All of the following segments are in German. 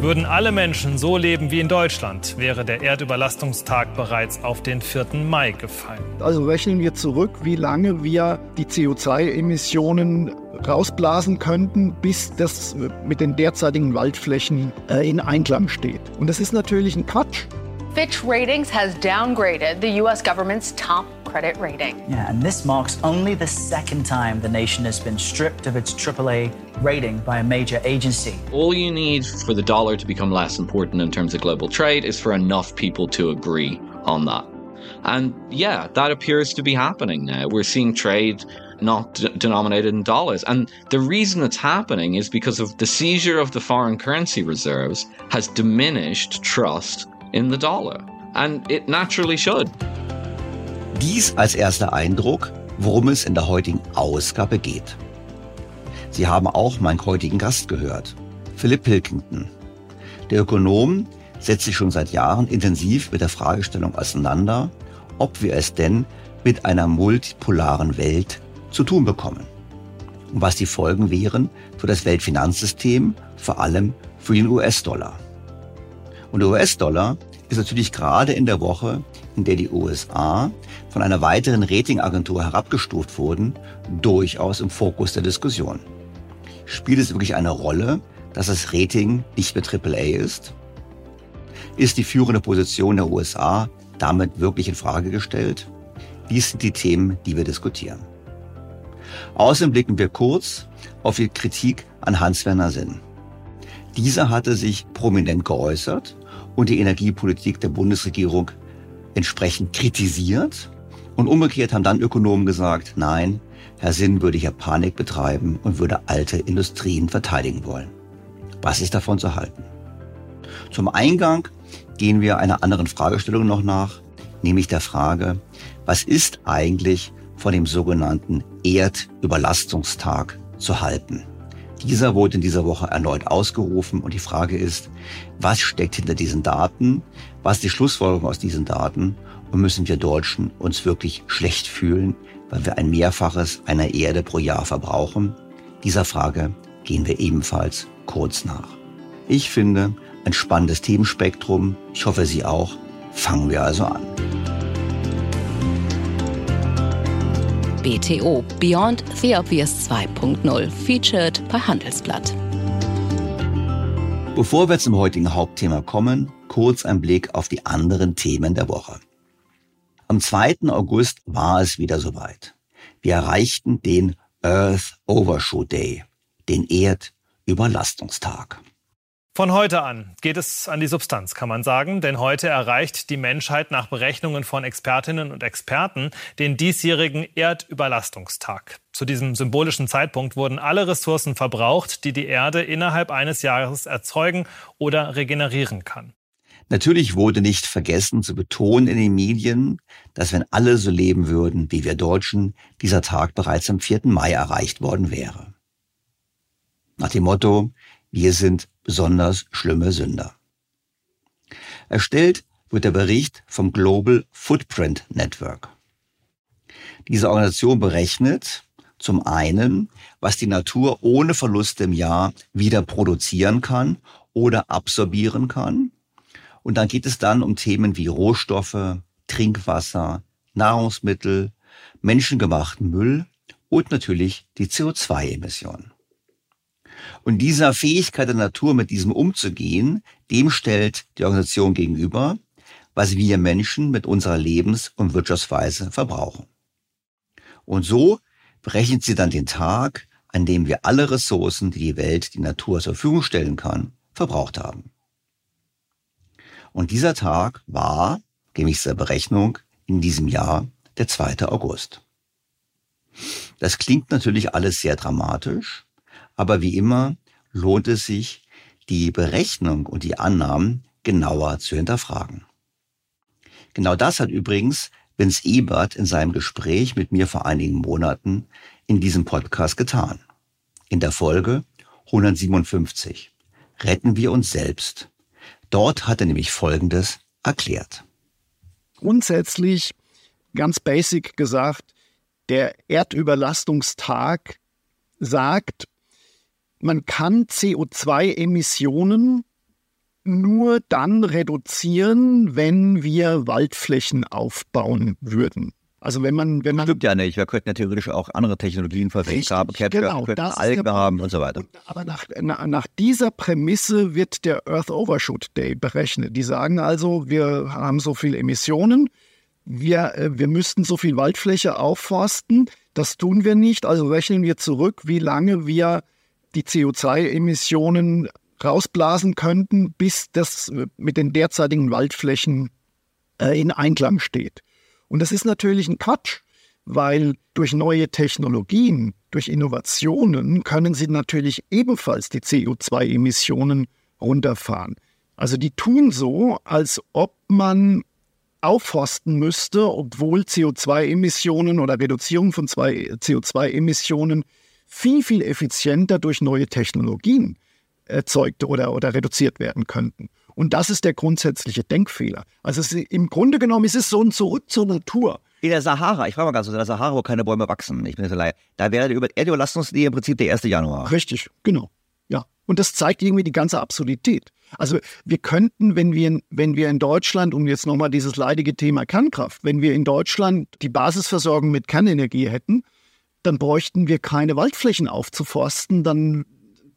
Würden alle Menschen so leben wie in Deutschland, wäre der Erdüberlastungstag bereits auf den 4. Mai gefallen. Also rechnen wir zurück, wie lange wir die CO2-Emissionen rausblasen könnten, bis das mit den derzeitigen Waldflächen äh, in Einklang steht. Und das ist natürlich ein Quatsch. Fitch Ratings has downgraded the U.S. government's top credit rating. Yeah, and this marks only the second time the nation has been stripped of its AAA rating by a major agency. All you need for the dollar to become less important in terms of global trade is for enough people to agree on that. And yeah, that appears to be happening now. We're seeing trade not d- denominated in dollars. And the reason it's happening is because of the seizure of the foreign currency reserves has diminished trust in the dollar. And it naturally should. Dies als erster Eindruck, worum es in der heutigen Ausgabe geht. Sie haben auch meinen heutigen Gast gehört, Philipp Pilkington. Der Ökonom setzt sich schon seit Jahren intensiv mit der Fragestellung auseinander, ob wir es denn mit einer multipolaren Welt zu tun bekommen und was die Folgen wären für das Weltfinanzsystem, vor allem für den US-Dollar. Und der US-Dollar ist natürlich gerade in der Woche, in der die USA von einer weiteren Ratingagentur herabgestuft wurden, durchaus im Fokus der Diskussion. Spielt es wirklich eine Rolle, dass das Rating nicht mehr AAA ist? Ist die führende Position der USA damit wirklich in Frage gestellt? Dies sind die Themen, die wir diskutieren. Außerdem blicken wir kurz auf die Kritik an Hans-Werner Sinn. Dieser hatte sich prominent geäußert und die Energiepolitik der Bundesregierung entsprechend kritisiert. Und umgekehrt haben dann Ökonomen gesagt, nein, Herr Sinn würde hier Panik betreiben und würde alte Industrien verteidigen wollen. Was ist davon zu halten? Zum Eingang gehen wir einer anderen Fragestellung noch nach, nämlich der Frage, was ist eigentlich von dem sogenannten Erdüberlastungstag zu halten? Dieser wurde in dieser Woche erneut ausgerufen und die Frage ist, was steckt hinter diesen Daten? Was ist die Schlussfolgerung aus diesen Daten? Und müssen wir Deutschen uns wirklich schlecht fühlen, weil wir ein Mehrfaches einer Erde pro Jahr verbrauchen? Dieser Frage gehen wir ebenfalls kurz nach. Ich finde ein spannendes Themenspektrum. Ich hoffe, Sie auch. Fangen wir also an. BTO Beyond the Obvious 2.0 featured bei Handelsblatt. Bevor wir zum heutigen Hauptthema kommen, kurz ein Blick auf die anderen Themen der Woche. Am 2. August war es wieder soweit. Wir erreichten den Earth Overshoot Day, den Erdüberlastungstag. Von heute an geht es an die Substanz, kann man sagen, denn heute erreicht die Menschheit nach Berechnungen von Expertinnen und Experten den diesjährigen Erdüberlastungstag. Zu diesem symbolischen Zeitpunkt wurden alle Ressourcen verbraucht, die die Erde innerhalb eines Jahres erzeugen oder regenerieren kann. Natürlich wurde nicht vergessen zu betonen in den Medien, dass wenn alle so leben würden wie wir Deutschen, dieser Tag bereits am 4. Mai erreicht worden wäre. Nach dem Motto, wir sind besonders schlimme Sünder. Erstellt wird der Bericht vom Global Footprint Network. Diese Organisation berechnet zum einen, was die Natur ohne Verluste im Jahr wieder produzieren kann oder absorbieren kann. Und dann geht es dann um Themen wie Rohstoffe, Trinkwasser, Nahrungsmittel, menschengemachten Müll und natürlich die CO2-Emissionen. Und dieser Fähigkeit der Natur, mit diesem umzugehen, dem stellt die Organisation gegenüber, was wir Menschen mit unserer Lebens- und Wirtschaftsweise verbrauchen. Und so berechnet sie dann den Tag, an dem wir alle Ressourcen, die die Welt, die Natur zur Verfügung stellen kann, verbraucht haben. Und dieser Tag war, gemäß der Berechnung, in diesem Jahr der 2. August. Das klingt natürlich alles sehr dramatisch, aber wie immer lohnt es sich, die Berechnung und die Annahmen genauer zu hinterfragen. Genau das hat übrigens Vince Ebert in seinem Gespräch mit mir vor einigen Monaten in diesem Podcast getan. In der Folge 157 Retten wir uns selbst. Dort hat er nämlich Folgendes erklärt. Grundsätzlich, ganz basic gesagt, der Erdüberlastungstag sagt, man kann CO2-Emissionen nur dann reduzieren, wenn wir Waldflächen aufbauen würden. Also wenn man, wenn man stimmt ja nicht. Wir könnten ja theoretisch auch andere Technologien verwendet haben, genau, könnten Algen der, haben und so weiter. Und, aber nach, na, nach dieser Prämisse wird der Earth Overshoot Day berechnet. Die sagen also, wir haben so viele Emissionen, wir, äh, wir müssten so viel Waldfläche aufforsten. Das tun wir nicht. Also rechnen wir zurück, wie lange wir die CO2-Emissionen rausblasen könnten, bis das mit den derzeitigen Waldflächen äh, in Einklang steht. Und das ist natürlich ein Quatsch, weil durch neue Technologien, durch Innovationen können sie natürlich ebenfalls die CO2-Emissionen runterfahren. Also die tun so, als ob man aufforsten müsste, obwohl CO2-Emissionen oder Reduzierung von CO2-Emissionen viel, viel effizienter durch neue Technologien erzeugt oder, oder reduziert werden könnten. Und das ist der grundsätzliche Denkfehler. Also es, im Grunde genommen ist es so ein Zurück zur Natur. In der Sahara, ich frage mal ganz kurz, in der Sahara, wo keine Bäume wachsen, ich bin jetzt leid, da wäre die Erdüberlastungsnähe im Prinzip der 1. Januar. Richtig, genau. Ja. Und das zeigt irgendwie die ganze Absurdität. Also wir könnten, wenn wir, wenn wir in Deutschland, um jetzt nochmal dieses leidige Thema Kernkraft, wenn wir in Deutschland die Basisversorgung mit Kernenergie hätten, dann bräuchten wir keine Waldflächen aufzuforsten, dann,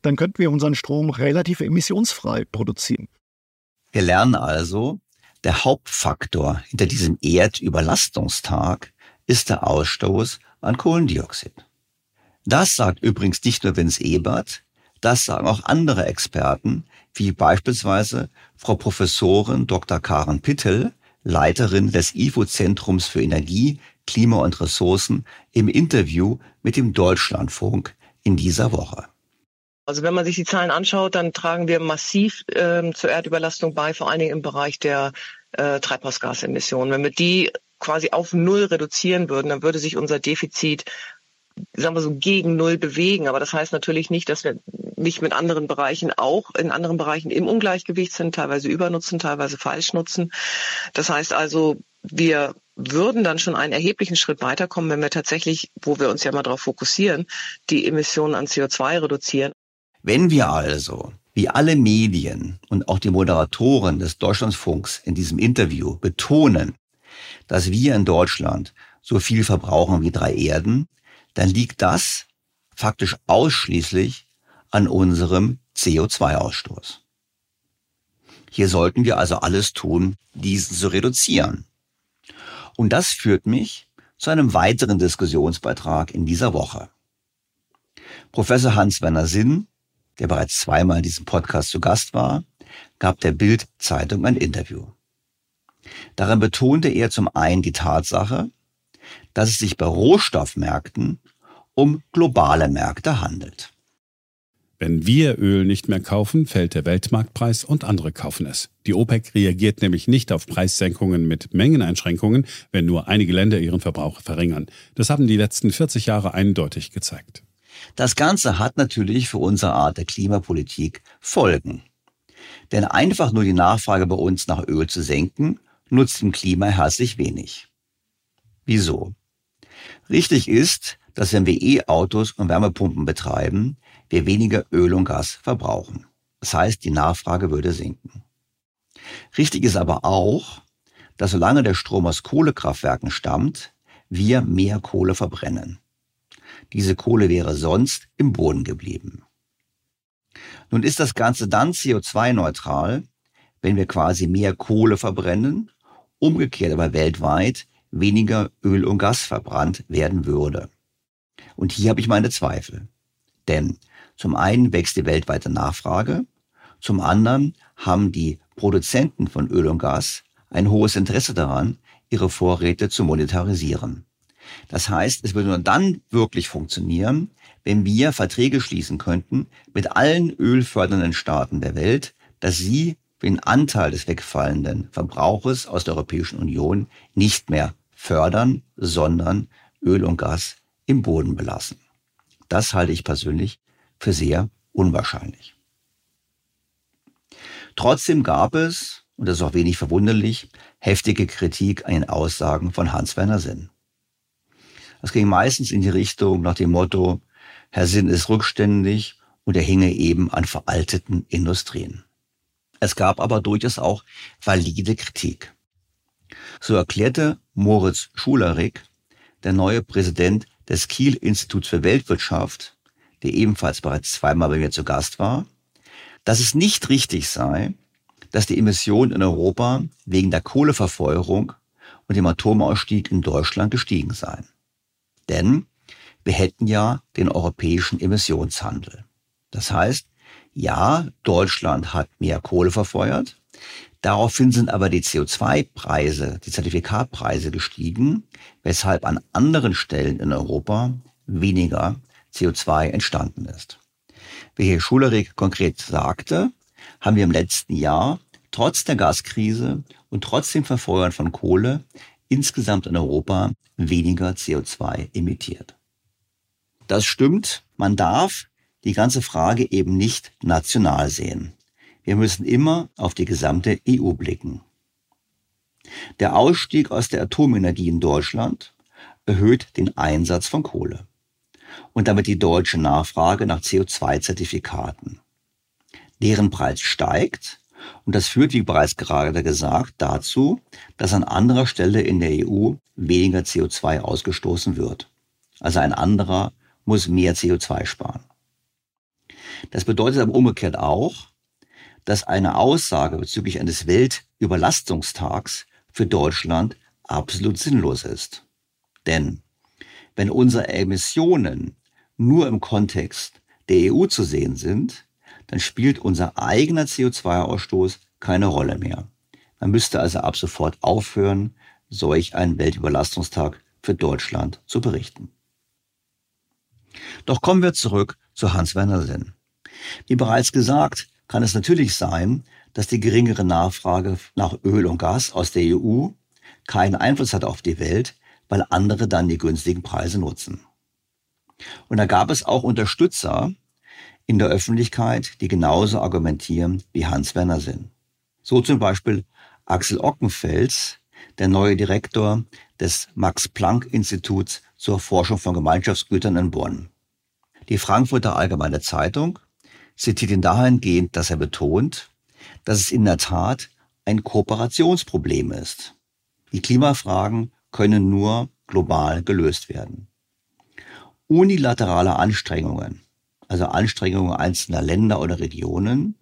dann könnten wir unseren Strom relativ emissionsfrei produzieren. Wir lernen also, der Hauptfaktor hinter diesem Erdüberlastungstag ist der Ausstoß an Kohlendioxid. Das sagt übrigens nicht nur Vince Ebert, das sagen auch andere Experten, wie beispielsweise Frau Professorin Dr. Karen Pittel, Leiterin des IFO-Zentrums für Energie, Klima und Ressourcen, im Interview mit dem Deutschlandfunk in dieser Woche. Also wenn man sich die Zahlen anschaut, dann tragen wir massiv äh, zur Erdüberlastung bei, vor allen Dingen im Bereich der äh, Treibhausgasemissionen. Wenn wir die quasi auf Null reduzieren würden, dann würde sich unser Defizit sagen wir so, gegen Null bewegen. Aber das heißt natürlich nicht, dass wir nicht mit anderen Bereichen auch in anderen Bereichen im Ungleichgewicht sind, teilweise übernutzen, teilweise falsch nutzen. Das heißt also, wir würden dann schon einen erheblichen Schritt weiterkommen, wenn wir tatsächlich, wo wir uns ja mal darauf fokussieren, die Emissionen an CO2 reduzieren. Wenn wir also, wie alle Medien und auch die Moderatoren des Deutschlandfunks in diesem Interview betonen, dass wir in Deutschland so viel verbrauchen wie drei Erden, dann liegt das faktisch ausschließlich an unserem CO2-Ausstoß. Hier sollten wir also alles tun, diesen zu reduzieren. Und das führt mich zu einem weiteren Diskussionsbeitrag in dieser Woche. Professor Hans-Werner Sinn der bereits zweimal in diesem Podcast zu Gast war, gab der Bild-Zeitung ein Interview. Darin betonte er zum einen die Tatsache, dass es sich bei Rohstoffmärkten um globale Märkte handelt. Wenn wir Öl nicht mehr kaufen, fällt der Weltmarktpreis und andere kaufen es. Die OPEC reagiert nämlich nicht auf Preissenkungen mit Mengeneinschränkungen, wenn nur einige Länder ihren Verbrauch verringern. Das haben die letzten 40 Jahre eindeutig gezeigt. Das Ganze hat natürlich für unsere Art der Klimapolitik Folgen. Denn einfach nur die Nachfrage bei uns nach Öl zu senken, nutzt dem Klima herzlich wenig. Wieso? Richtig ist, dass wenn wir E-Autos und Wärmepumpen betreiben, wir weniger Öl und Gas verbrauchen. Das heißt, die Nachfrage würde sinken. Richtig ist aber auch, dass solange der Strom aus Kohlekraftwerken stammt, wir mehr Kohle verbrennen. Diese Kohle wäre sonst im Boden geblieben. Nun ist das Ganze dann CO2-neutral, wenn wir quasi mehr Kohle verbrennen, umgekehrt aber weltweit weniger Öl und Gas verbrannt werden würde. Und hier habe ich meine Zweifel. Denn zum einen wächst die weltweite Nachfrage, zum anderen haben die Produzenten von Öl und Gas ein hohes Interesse daran, ihre Vorräte zu monetarisieren. Das heißt, es würde nur dann wirklich funktionieren, wenn wir Verträge schließen könnten mit allen ölfördernden Staaten der Welt, dass sie den Anteil des wegfallenden Verbrauches aus der Europäischen Union nicht mehr fördern, sondern Öl und Gas im Boden belassen. Das halte ich persönlich für sehr unwahrscheinlich. Trotzdem gab es, und das ist auch wenig verwunderlich, heftige Kritik an den Aussagen von Hans-Werner Sinn. Das ging meistens in die Richtung nach dem Motto, Herr Sinn ist rückständig und er hinge eben an veralteten Industrien. Es gab aber durchaus auch valide Kritik. So erklärte Moritz Schularik, der neue Präsident des Kiel Instituts für Weltwirtschaft, der ebenfalls bereits zweimal bei mir zu Gast war, dass es nicht richtig sei, dass die Emissionen in Europa wegen der Kohleverfeuerung und dem Atomausstieg in Deutschland gestiegen seien. Denn wir hätten ja den europäischen Emissionshandel. Das heißt, ja, Deutschland hat mehr Kohle verfeuert. Daraufhin sind aber die CO2-Preise, die Zertifikatpreise gestiegen, weshalb an anderen Stellen in Europa weniger CO2 entstanden ist. Wie Herr Schulerig konkret sagte, haben wir im letzten Jahr trotz der Gaskrise und trotz dem Verfeuern von Kohle insgesamt in Europa weniger CO2 emittiert. Das stimmt, man darf die ganze Frage eben nicht national sehen. Wir müssen immer auf die gesamte EU blicken. Der Ausstieg aus der Atomenergie in Deutschland erhöht den Einsatz von Kohle und damit die deutsche Nachfrage nach CO2-Zertifikaten. Deren Preis steigt und das führt, wie bereits gerade gesagt, dazu, dass an anderer Stelle in der EU weniger CO2 ausgestoßen wird. Also ein anderer muss mehr CO2 sparen. Das bedeutet aber umgekehrt auch, dass eine Aussage bezüglich eines Weltüberlastungstags für Deutschland absolut sinnlos ist. Denn wenn unsere Emissionen nur im Kontext der EU zu sehen sind, dann spielt unser eigener CO2-Ausstoß keine Rolle mehr. Man müsste also ab sofort aufhören, solch einen Weltüberlastungstag für Deutschland zu berichten. Doch kommen wir zurück zu Hans-Werner Sinn. Wie bereits gesagt, kann es natürlich sein, dass die geringere Nachfrage nach Öl und Gas aus der EU keinen Einfluss hat auf die Welt, weil andere dann die günstigen Preise nutzen. Und da gab es auch Unterstützer in der Öffentlichkeit, die genauso argumentieren wie Hans-Werner Sinn. So zum Beispiel Axel Ockenfels, der neue Direktor des Max-Planck-Instituts zur Forschung von Gemeinschaftsgütern in Bonn. Die Frankfurter Allgemeine Zeitung zitiert ihn dahingehend, dass er betont, dass es in der Tat ein Kooperationsproblem ist. Die Klimafragen können nur global gelöst werden. Unilaterale Anstrengungen, also Anstrengungen einzelner Länder oder Regionen,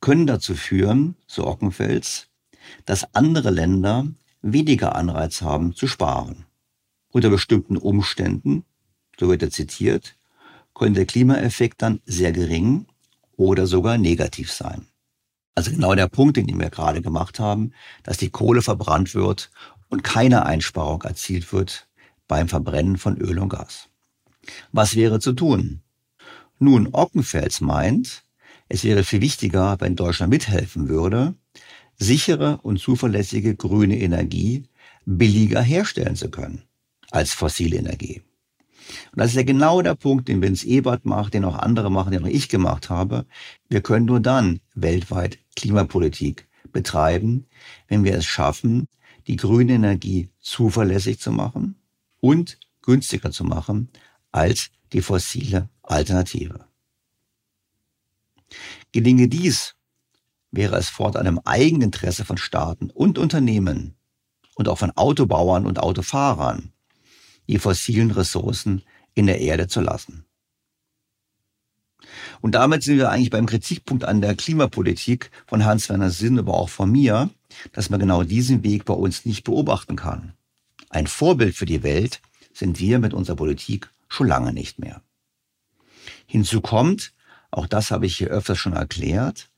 können dazu führen, so Ockenfels, dass andere Länder weniger Anreiz haben zu sparen. Unter bestimmten Umständen, so wird er zitiert, könnte der Klimaeffekt dann sehr gering oder sogar negativ sein. Also genau der Punkt, den wir gerade gemacht haben, dass die Kohle verbrannt wird und keine Einsparung erzielt wird beim Verbrennen von Öl und Gas. Was wäre zu tun? Nun, Ockenfels meint, es wäre viel wichtiger, wenn Deutschland mithelfen würde, sichere und zuverlässige grüne Energie billiger herstellen zu können als fossile Energie. Und das ist ja genau der Punkt, den Vince Ebert macht, den auch andere machen, den auch ich gemacht habe. Wir können nur dann weltweit Klimapolitik betreiben, wenn wir es schaffen, die grüne Energie zuverlässig zu machen und günstiger zu machen als die fossile Alternative. Gelinge dies, wäre es fortan im Eigeninteresse von Staaten und Unternehmen und auch von Autobauern und Autofahrern, die fossilen Ressourcen in der Erde zu lassen. Und damit sind wir eigentlich beim Kritikpunkt an der Klimapolitik von Hans-Werner Sinn, aber auch von mir, dass man genau diesen Weg bei uns nicht beobachten kann. Ein Vorbild für die Welt sind wir mit unserer Politik schon lange nicht mehr. Hinzu kommt, auch das habe ich hier öfters schon erklärt,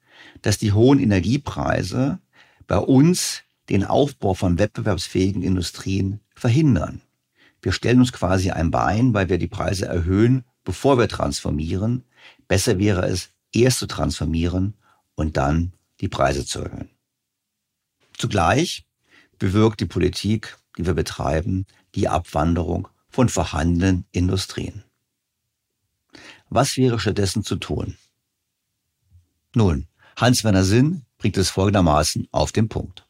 dass die hohen Energiepreise bei uns den Aufbau von wettbewerbsfähigen Industrien verhindern. Wir stellen uns quasi ein Bein, weil wir die Preise erhöhen, bevor wir transformieren. Besser wäre es, erst zu transformieren und dann die Preise zu erhöhen. Zugleich bewirkt die Politik, die wir betreiben, die Abwanderung von vorhandenen Industrien. Was wäre stattdessen zu tun? Nun, Hans-Werner Sinn bringt es folgendermaßen auf den Punkt.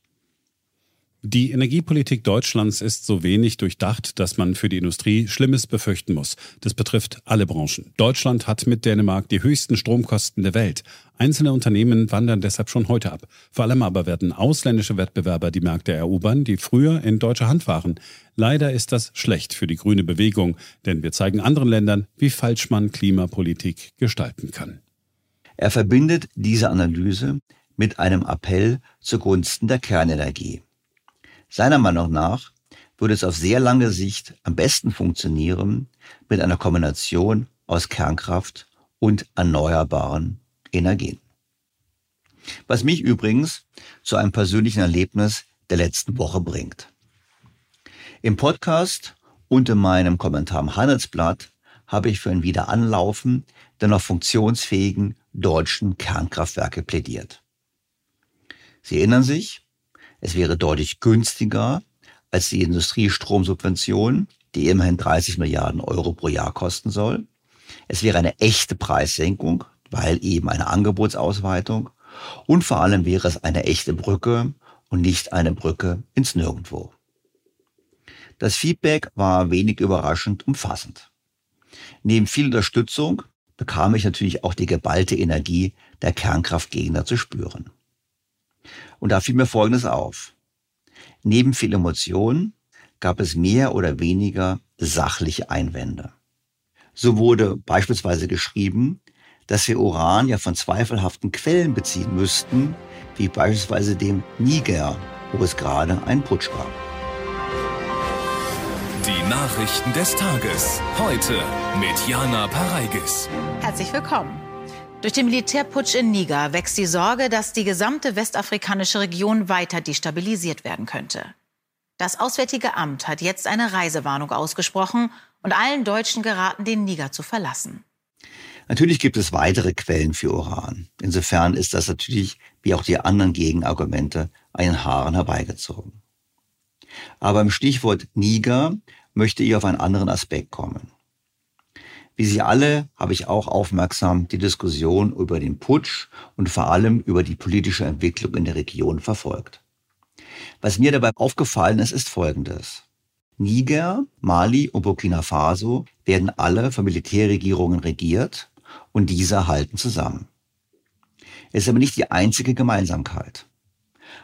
Die Energiepolitik Deutschlands ist so wenig durchdacht, dass man für die Industrie Schlimmes befürchten muss. Das betrifft alle Branchen. Deutschland hat mit Dänemark die höchsten Stromkosten der Welt. Einzelne Unternehmen wandern deshalb schon heute ab. Vor allem aber werden ausländische Wettbewerber die Märkte erobern, die früher in deutscher Hand waren. Leider ist das schlecht für die grüne Bewegung, denn wir zeigen anderen Ländern, wie falsch man Klimapolitik gestalten kann. Er verbindet diese Analyse mit einem Appell zugunsten der Kernenergie. Seiner Meinung nach würde es auf sehr lange Sicht am besten funktionieren mit einer Kombination aus Kernkraft und erneuerbaren Energien. Was mich übrigens zu einem persönlichen Erlebnis der letzten Woche bringt. Im Podcast und in meinem Kommentar im Handelsblatt habe ich für ein Wiederanlaufen der noch funktionsfähigen deutschen Kernkraftwerke plädiert. Sie erinnern sich, es wäre deutlich günstiger als die Industriestromsubvention, die immerhin 30 Milliarden Euro pro Jahr kosten soll. Es wäre eine echte Preissenkung, weil eben eine Angebotsausweitung. Und vor allem wäre es eine echte Brücke und nicht eine Brücke ins Nirgendwo. Das Feedback war wenig überraschend umfassend. Neben viel Unterstützung bekam ich natürlich auch die geballte Energie der Kernkraftgegner zu spüren. Und da fiel mir Folgendes auf. Neben viel Emotion gab es mehr oder weniger sachliche Einwände. So wurde beispielsweise geschrieben, dass wir Uran ja von zweifelhaften Quellen beziehen müssten, wie beispielsweise dem Niger, wo es gerade einen Putsch gab. Die Nachrichten des Tages. Heute mit Jana Pareigis. Herzlich willkommen. Durch den Militärputsch in Niger wächst die Sorge, dass die gesamte westafrikanische Region weiter destabilisiert werden könnte. Das Auswärtige Amt hat jetzt eine Reisewarnung ausgesprochen und allen Deutschen geraten, den Niger zu verlassen. Natürlich gibt es weitere Quellen für Uran. Insofern ist das natürlich, wie auch die anderen Gegenargumente, einen Haaren herbeigezogen. Aber im Stichwort Niger möchte ich auf einen anderen Aspekt kommen. Wie Sie alle habe ich auch aufmerksam die Diskussion über den Putsch und vor allem über die politische Entwicklung in der Region verfolgt. Was mir dabei aufgefallen ist, ist Folgendes. Niger, Mali und Burkina Faso werden alle von Militärregierungen regiert und diese halten zusammen. Es ist aber nicht die einzige Gemeinsamkeit.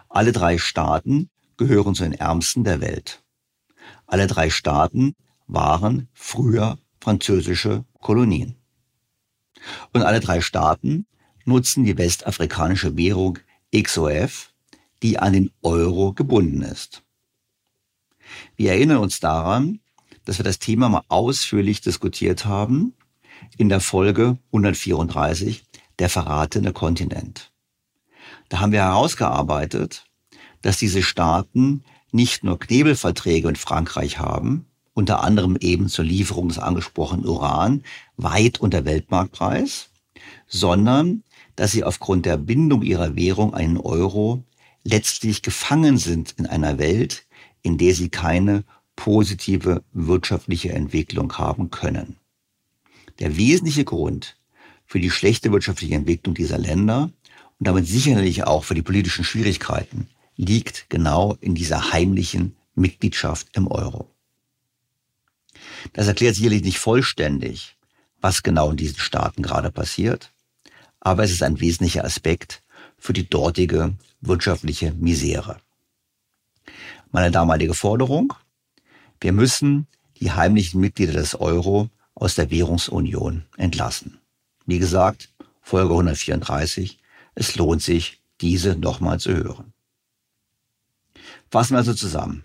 Alle drei Staaten gehören zu den ärmsten der Welt. Alle drei Staaten waren früher französische Kolonien. Und alle drei Staaten nutzen die westafrikanische Währung XOF, die an den Euro gebunden ist. Wir erinnern uns daran, dass wir das Thema mal ausführlich diskutiert haben in der Folge 134, der verratene Kontinent. Da haben wir herausgearbeitet, dass diese Staaten nicht nur Knebelverträge mit Frankreich haben, unter anderem eben zur Lieferung des angesprochenen Uran, weit unter Weltmarktpreis, sondern dass sie aufgrund der Bindung ihrer Währung einen Euro letztlich gefangen sind in einer Welt, in der sie keine positive wirtschaftliche Entwicklung haben können. Der wesentliche Grund für die schlechte wirtschaftliche Entwicklung dieser Länder und damit sicherlich auch für die politischen Schwierigkeiten liegt genau in dieser heimlichen Mitgliedschaft im Euro. Das erklärt sicherlich nicht vollständig, was genau in diesen Staaten gerade passiert, aber es ist ein wesentlicher Aspekt für die dortige wirtschaftliche Misere. Meine damalige Forderung, wir müssen die heimlichen Mitglieder des Euro aus der Währungsunion entlassen. Wie gesagt, Folge 134, es lohnt sich, diese nochmal zu hören. Fassen wir also zusammen.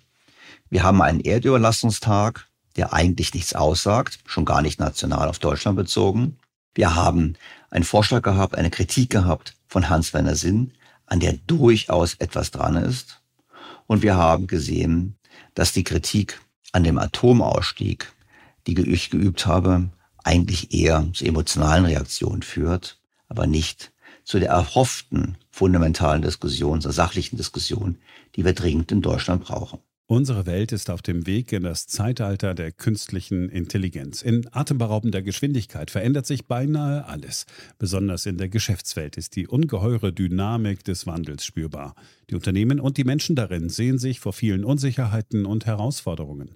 Wir haben einen Erdüberlastungstag der eigentlich nichts aussagt, schon gar nicht national auf Deutschland bezogen. Wir haben einen Vorschlag gehabt, eine Kritik gehabt von Hans-Werner Sinn, an der durchaus etwas dran ist. Und wir haben gesehen, dass die Kritik an dem Atomausstieg, die ich geübt habe, eigentlich eher zu emotionalen Reaktionen führt, aber nicht zu der erhofften fundamentalen Diskussion, zur sachlichen Diskussion, die wir dringend in Deutschland brauchen. Unsere Welt ist auf dem Weg in das Zeitalter der künstlichen Intelligenz. In atemberaubender Geschwindigkeit verändert sich beinahe alles. Besonders in der Geschäftswelt ist die ungeheure Dynamik des Wandels spürbar. Die Unternehmen und die Menschen darin sehen sich vor vielen Unsicherheiten und Herausforderungen.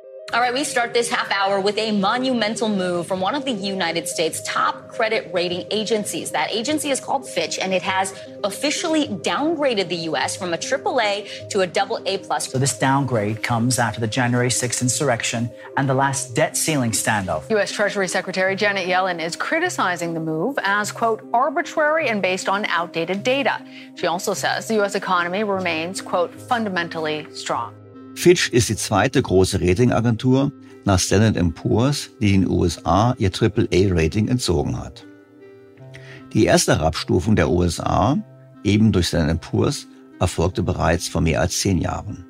All right, we start this half hour with a monumental move from one of the United States' top credit rating agencies. That agency is called Fitch, and it has officially downgraded the U.S. from a AAA to a double A plus. So this downgrade comes after the January 6th insurrection and the last debt ceiling standoff. U.S. Treasury Secretary Janet Yellen is criticizing the move as, quote, arbitrary and based on outdated data. She also says the U.S. economy remains, quote, fundamentally strong. Fitch ist die zweite große Ratingagentur nach Standard Poor's, die den USA ihr AAA-Rating entzogen hat. Die erste Herabstufung der USA, eben durch Standard Poor's, erfolgte bereits vor mehr als zehn Jahren.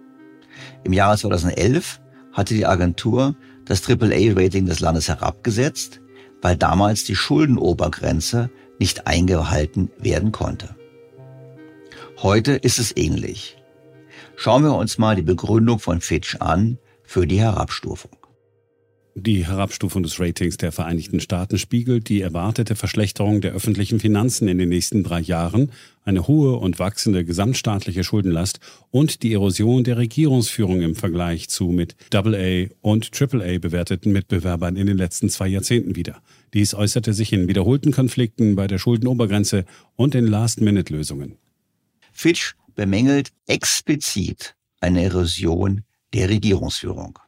Im Jahre 2011 hatte die Agentur das AAA-Rating des Landes herabgesetzt, weil damals die Schuldenobergrenze nicht eingehalten werden konnte. Heute ist es ähnlich. Schauen wir uns mal die Begründung von Fitch an für die Herabstufung. Die Herabstufung des Ratings der Vereinigten Staaten spiegelt die erwartete Verschlechterung der öffentlichen Finanzen in den nächsten drei Jahren, eine hohe und wachsende gesamtstaatliche Schuldenlast und die Erosion der Regierungsführung im Vergleich zu mit AA und AAA bewerteten Mitbewerbern in den letzten zwei Jahrzehnten wieder. Dies äußerte sich in wiederholten Konflikten bei der Schuldenobergrenze und in Last-Minute-Lösungen. Fitch bemängelt explizit eine Erosion der Regierungsführung.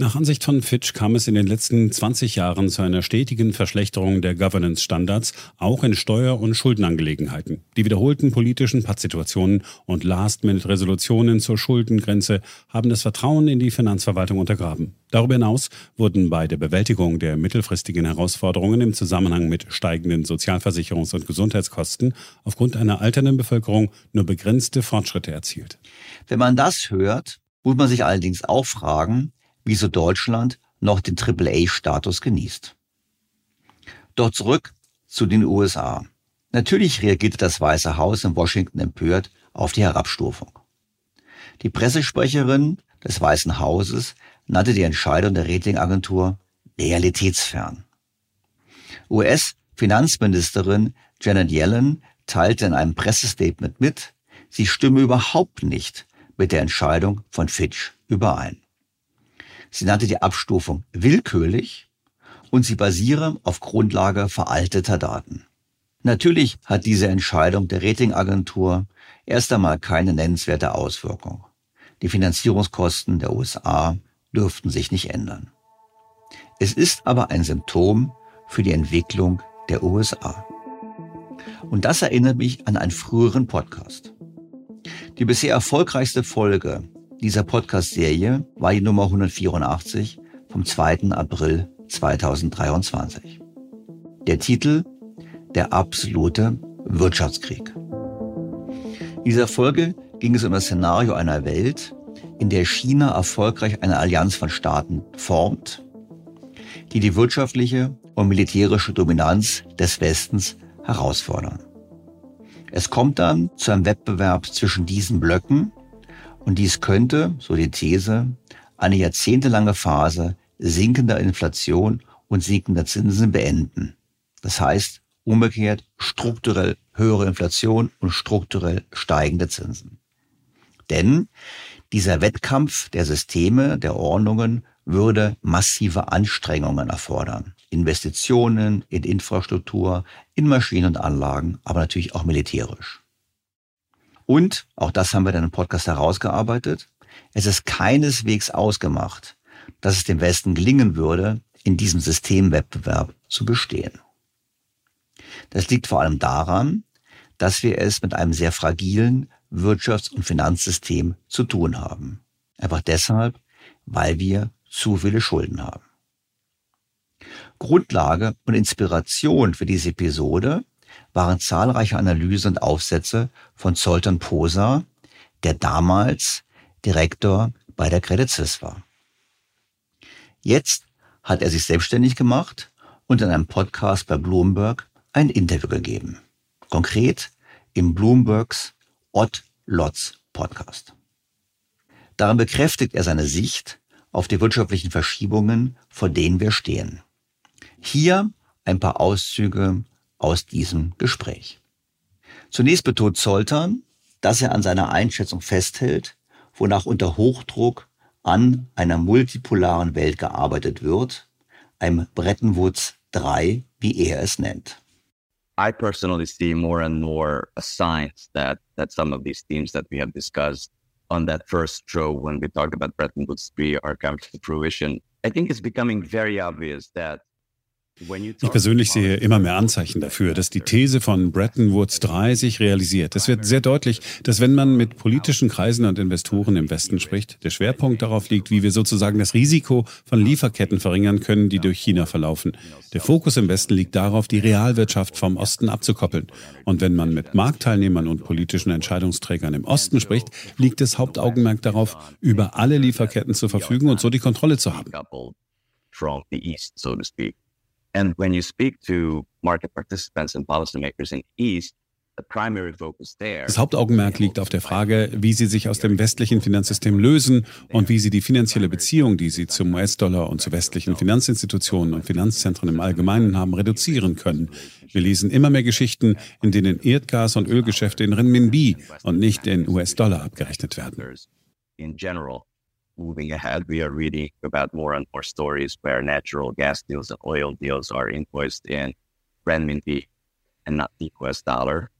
Nach Ansicht von Fitch kam es in den letzten 20 Jahren zu einer stetigen Verschlechterung der Governance-Standards, auch in Steuer- und Schuldenangelegenheiten. Die wiederholten politischen Pattsituationen und Last-Minute-Resolutionen zur Schuldengrenze haben das Vertrauen in die Finanzverwaltung untergraben. Darüber hinaus wurden bei der Bewältigung der mittelfristigen Herausforderungen im Zusammenhang mit steigenden Sozialversicherungs- und Gesundheitskosten aufgrund einer alternden Bevölkerung nur begrenzte Fortschritte erzielt. Wenn man das hört, muss man sich allerdings auch fragen, wieso Deutschland noch den AAA-Status genießt. Doch zurück zu den USA. Natürlich reagierte das Weiße Haus in Washington empört auf die Herabstufung. Die Pressesprecherin des Weißen Hauses nannte die Entscheidung der Ratingagentur realitätsfern. US-Finanzministerin Janet Yellen teilte in einem Pressestatement mit, sie stimme überhaupt nicht mit der Entscheidung von Fitch überein. Sie nannte die Abstufung willkürlich und sie basiere auf Grundlage veralteter Daten. Natürlich hat diese Entscheidung der Ratingagentur erst einmal keine nennenswerte Auswirkung. Die Finanzierungskosten der USA dürften sich nicht ändern. Es ist aber ein Symptom für die Entwicklung der USA. Und das erinnert mich an einen früheren Podcast. Die bisher erfolgreichste Folge dieser Podcast-Serie war die Nummer 184 vom 2. April 2023. Der Titel Der absolute Wirtschaftskrieg. In dieser Folge ging es um das Szenario einer Welt, in der China erfolgreich eine Allianz von Staaten formt, die die wirtschaftliche und militärische Dominanz des Westens herausfordern. Es kommt dann zu einem Wettbewerb zwischen diesen Blöcken und dies könnte, so die These, eine jahrzehntelange Phase sinkender Inflation und sinkender Zinsen beenden. Das heißt, umgekehrt strukturell höhere Inflation und strukturell steigende Zinsen. Denn dieser Wettkampf der Systeme, der Ordnungen würde massive Anstrengungen erfordern. Investitionen in Infrastruktur, in Maschinen und Anlagen, aber natürlich auch militärisch. Und, auch das haben wir dann im Podcast herausgearbeitet, es ist keineswegs ausgemacht, dass es dem Westen gelingen würde, in diesem Systemwettbewerb zu bestehen. Das liegt vor allem daran, dass wir es mit einem sehr fragilen Wirtschafts- und Finanzsystem zu tun haben. Einfach deshalb, weil wir zu viele Schulden haben. Grundlage und Inspiration für diese Episode waren zahlreiche Analysen und Aufsätze von Zoltan Posa, der damals Direktor bei der Credit Suisse war. Jetzt hat er sich selbstständig gemacht und in einem Podcast bei Bloomberg ein Interview gegeben. Konkret im Bloombergs Odd Lots Podcast. Darin bekräftigt er seine Sicht auf die wirtschaftlichen Verschiebungen, vor denen wir stehen. Hier ein paar Auszüge aus diesem Gespräch. Zunächst betont Zoltan, dass er an seiner Einschätzung festhält, wonach unter Hochdruck an einer multipolaren Welt gearbeitet wird, einem Bretton Woods 3, wie er es nennt. I personally see more and more signs that that some of these themes that we have discussed on that first show when we talked about Bretton Woods 3 are coming to fruition. I think it's becoming very obvious that Ich persönlich sehe immer mehr Anzeichen dafür, dass die These von Bretton Woods 3 sich realisiert. Es wird sehr deutlich, dass wenn man mit politischen Kreisen und Investoren im Westen spricht, der Schwerpunkt darauf liegt, wie wir sozusagen das Risiko von Lieferketten verringern können, die durch China verlaufen. Der Fokus im Westen liegt darauf, die Realwirtschaft vom Osten abzukoppeln. Und wenn man mit Marktteilnehmern und politischen Entscheidungsträgern im Osten spricht, liegt das Hauptaugenmerk darauf, über alle Lieferketten zu verfügen und so die Kontrolle zu haben. And when you speak to market participants and policymakers in the East, das Hauptaugenmerk liegt auf der Frage, wie sie sich aus dem westlichen Finanzsystem lösen und wie sie die finanzielle Beziehung, die sie zum US-Dollar und zu westlichen Finanzinstitutionen und Finanzzentren im Allgemeinen haben, reduzieren können. Wir lesen immer mehr Geschichten, in denen Erdgas- und Ölgeschäfte in Renminbi und nicht in US-Dollar abgerechnet werden. In general, moving ahead, we are reading about more and more stories where natural gas deals and oil deals are invoiced in renminbi and not the US dollar.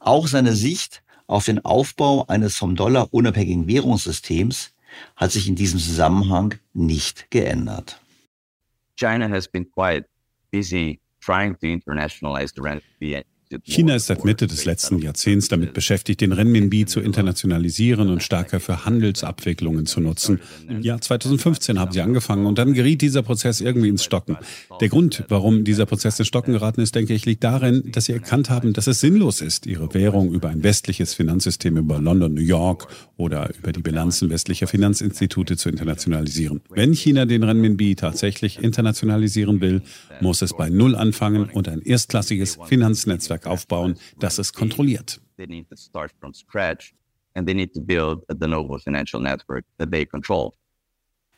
Auch seine Sicht auf den Aufbau eines vom Dollar unabhängigen Währungssystems hat sich in diesem Zusammenhang nicht geändert. China has been quite busy trying to internationalize the renminbi China ist seit Mitte des letzten Jahrzehnts damit beschäftigt, den Renminbi zu internationalisieren und stärker für Handelsabwicklungen zu nutzen. Im Jahr 2015 haben sie angefangen und dann geriet dieser Prozess irgendwie ins Stocken. Der Grund, warum dieser Prozess ins Stocken geraten ist, denke ich, liegt darin, dass sie erkannt haben, dass es sinnlos ist, ihre Währung über ein westliches Finanzsystem über London, New York oder über die Bilanzen westlicher Finanzinstitute zu internationalisieren. Wenn China den Renminbi tatsächlich internationalisieren will, muss es bei Null anfangen und ein erstklassiges Finanznetzwerk aufbauen, das es kontrolliert.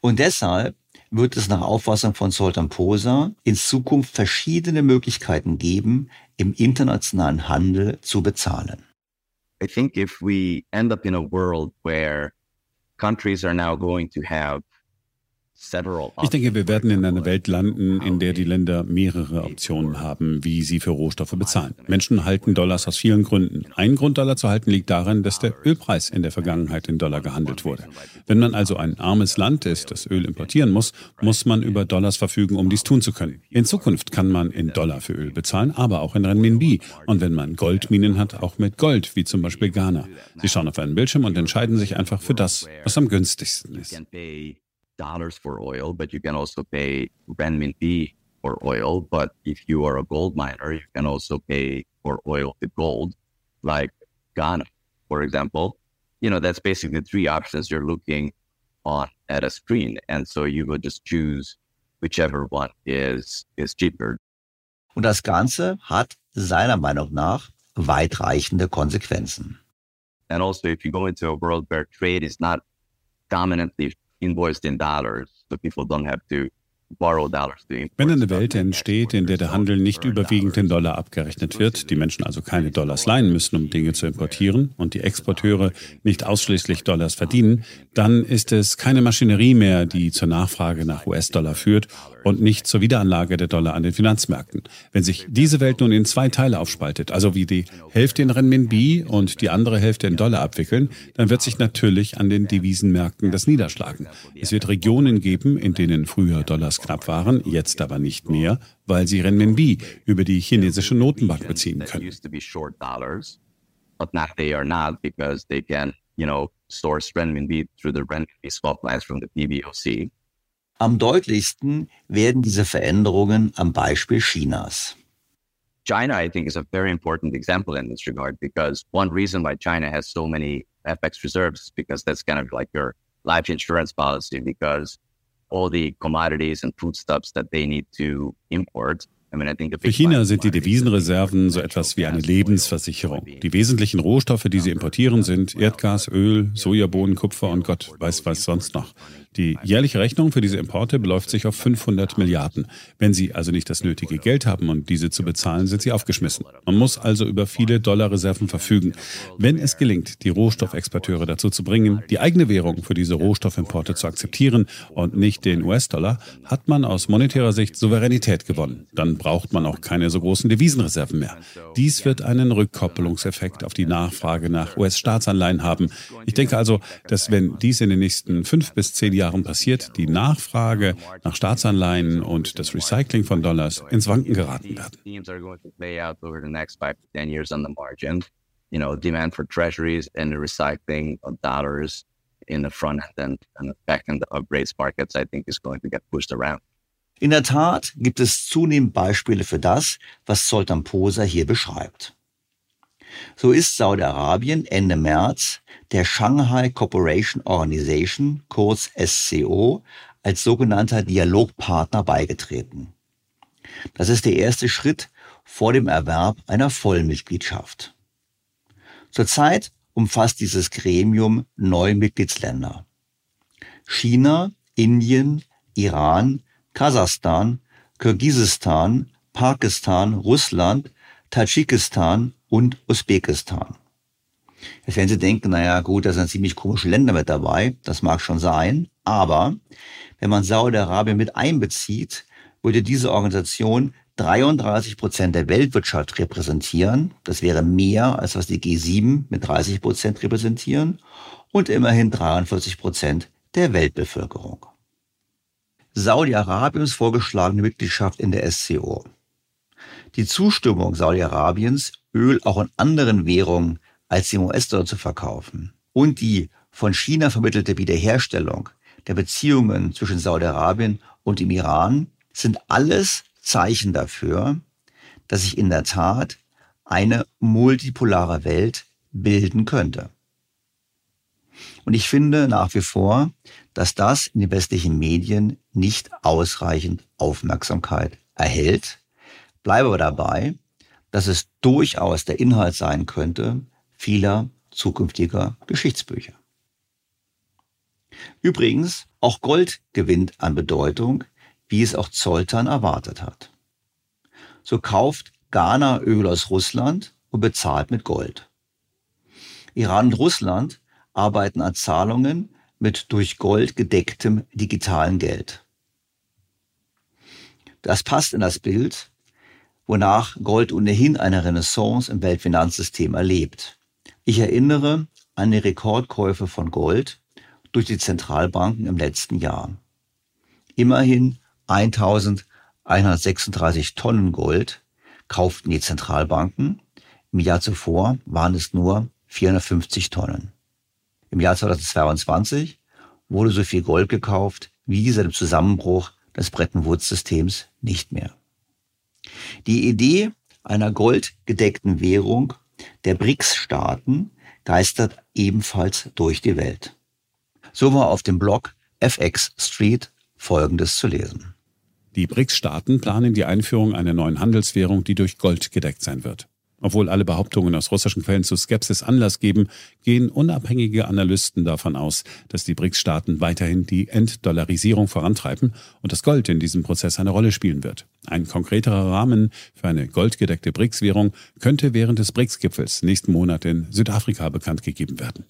Und deshalb wird es nach Auffassung von Sultan Posa in Zukunft verschiedene Möglichkeiten geben, im internationalen Handel zu bezahlen. I think if we end up in a world where countries are now going to have ich denke, wir werden in einer Welt landen, in der die Länder mehrere Optionen haben, wie sie für Rohstoffe bezahlen. Menschen halten Dollars aus vielen Gründen. Ein Grund, Dollar zu halten, liegt darin, dass der Ölpreis in der Vergangenheit in Dollar gehandelt wurde. Wenn man also ein armes Land ist, das Öl importieren muss, muss man über Dollars verfügen, um dies tun zu können. In Zukunft kann man in Dollar für Öl bezahlen, aber auch in Renminbi. Und wenn man Goldminen hat, auch mit Gold, wie zum Beispiel Ghana. Sie schauen auf einen Bildschirm und entscheiden sich einfach für das, was am günstigsten ist. Dollars for oil, but you can also pay renminbi for oil. But if you are a gold miner, you can also pay for oil with gold, like Ghana, for example. You know, that's basically three options you're looking on at a screen. And so you would just choose whichever one is, is cheaper. Und das Ganze hat seiner Meinung nach weitreichende Konsequenzen. And also, if you go into a world where trade is not dominantly invoiced in dollars, so people don't have to Wenn eine Welt entsteht, in der der Handel nicht überwiegend in Dollar abgerechnet wird, die Menschen also keine Dollars leihen müssen, um Dinge zu importieren und die Exporteure nicht ausschließlich Dollars verdienen, dann ist es keine Maschinerie mehr, die zur Nachfrage nach US-Dollar führt und nicht zur Wiederanlage der Dollar an den Finanzmärkten. Wenn sich diese Welt nun in zwei Teile aufspaltet, also wie die Hälfte in Renminbi und die andere Hälfte in Dollar abwickeln, dann wird sich natürlich an den Devisenmärkten das niederschlagen. Es wird Regionen geben, in denen früher Dollars knapp waren, jetzt aber nicht mehr, weil sie Renminbi über die chinesische Notenbank beziehen können. But now they are not because they can, you know, source renminbi through the renminbi swap lines from the PBOC. Am deutlichsten werden diese Veränderungen am Beispiel Chinas. China, I think, is a very important example in this regard because one reason why China has so many FX reserves is because that's kind of like your life insurance policy because all the commodities and foodstuffs that they need to import Für China sind die Devisenreserven so etwas wie eine Lebensversicherung. Die wesentlichen Rohstoffe, die sie importieren, sind Erdgas, Öl, Sojabohnen, Kupfer und Gott weiß was sonst noch. Die jährliche Rechnung für diese Importe beläuft sich auf 500 Milliarden. Wenn Sie also nicht das nötige Geld haben, um diese zu bezahlen, sind Sie aufgeschmissen. Man muss also über viele Dollarreserven verfügen. Wenn es gelingt, die Rohstoffexporteure dazu zu bringen, die eigene Währung für diese Rohstoffimporte zu akzeptieren und nicht den US-Dollar, hat man aus monetärer Sicht Souveränität gewonnen. Dann braucht man auch keine so großen Devisenreserven mehr. Dies wird einen Rückkoppelungseffekt auf die Nachfrage nach US-Staatsanleihen haben. Ich denke also, dass wenn dies in den nächsten fünf bis zehn Jahren Jahren passiert, die Nachfrage nach Staatsanleihen und das Recycling von Dollars ins Wanken geraten werden. You know, demand for treasuries and the recycling of dollars in the front end and the back end of rates markets, I think is going to get pushed around. In der Tat gibt es zunehmend Beispiele für das, was Zoltan Poser hier beschreibt. So ist Saudi-Arabien Ende März der Shanghai Cooperation Organization, kurz SCO, als sogenannter Dialogpartner beigetreten. Das ist der erste Schritt vor dem Erwerb einer Vollmitgliedschaft. Zurzeit umfasst dieses Gremium neun Mitgliedsländer. China, Indien, Iran, Kasachstan, Kirgisistan, Pakistan, Russland, Tadschikistan und Usbekistan. Jetzt werden Sie denken, naja, gut, da sind ziemlich komische Länder mit dabei. Das mag schon sein. Aber wenn man Saudi-Arabien mit einbezieht, würde diese Organisation 33 Prozent der Weltwirtschaft repräsentieren. Das wäre mehr, als was die G7 mit 30 Prozent repräsentieren. Und immerhin 43 Prozent der Weltbevölkerung. Saudi-Arabiens vorgeschlagene Mitgliedschaft in der SCO. Die Zustimmung Saudi-Arabiens, Öl auch in anderen Währungen als im US-Dollar zu verkaufen und die von China vermittelte Wiederherstellung der Beziehungen zwischen Saudi-Arabien und dem Iran sind alles Zeichen dafür, dass sich in der Tat eine multipolare Welt bilden könnte. Und ich finde nach wie vor, dass das in den westlichen Medien nicht ausreichend Aufmerksamkeit erhält. Bleibe aber dabei, dass es durchaus der Inhalt sein könnte, vieler zukünftiger Geschichtsbücher. Übrigens, auch Gold gewinnt an Bedeutung, wie es auch Zoltan erwartet hat. So kauft Ghana Öl aus Russland und bezahlt mit Gold. Iran und Russland arbeiten an Zahlungen mit durch Gold gedecktem digitalen Geld. Das passt in das Bild, wonach Gold ohnehin eine Renaissance im Weltfinanzsystem erlebt. Ich erinnere an die Rekordkäufe von Gold durch die Zentralbanken im letzten Jahr. Immerhin 1136 Tonnen Gold kauften die Zentralbanken. Im Jahr zuvor waren es nur 450 Tonnen. Im Jahr 2022 wurde so viel Gold gekauft wie seit dem Zusammenbruch des Bretton Woods-Systems nicht mehr. Die Idee einer goldgedeckten Währung der BRICS-Staaten geistert ebenfalls durch die Welt. So war auf dem Blog FX Street Folgendes zu lesen. Die BRICS-Staaten planen die Einführung einer neuen Handelswährung, die durch Gold gedeckt sein wird. Obwohl alle Behauptungen aus russischen Quellen zu Skepsis Anlass geben, gehen unabhängige Analysten davon aus, dass die BRICS-Staaten weiterhin die Entdollarisierung vorantreiben und das Gold in diesem Prozess eine Rolle spielen wird. Ein konkreterer Rahmen für eine goldgedeckte BRICS-Währung könnte während des BRICS-Gipfels nächsten Monat in Südafrika bekannt gegeben werden.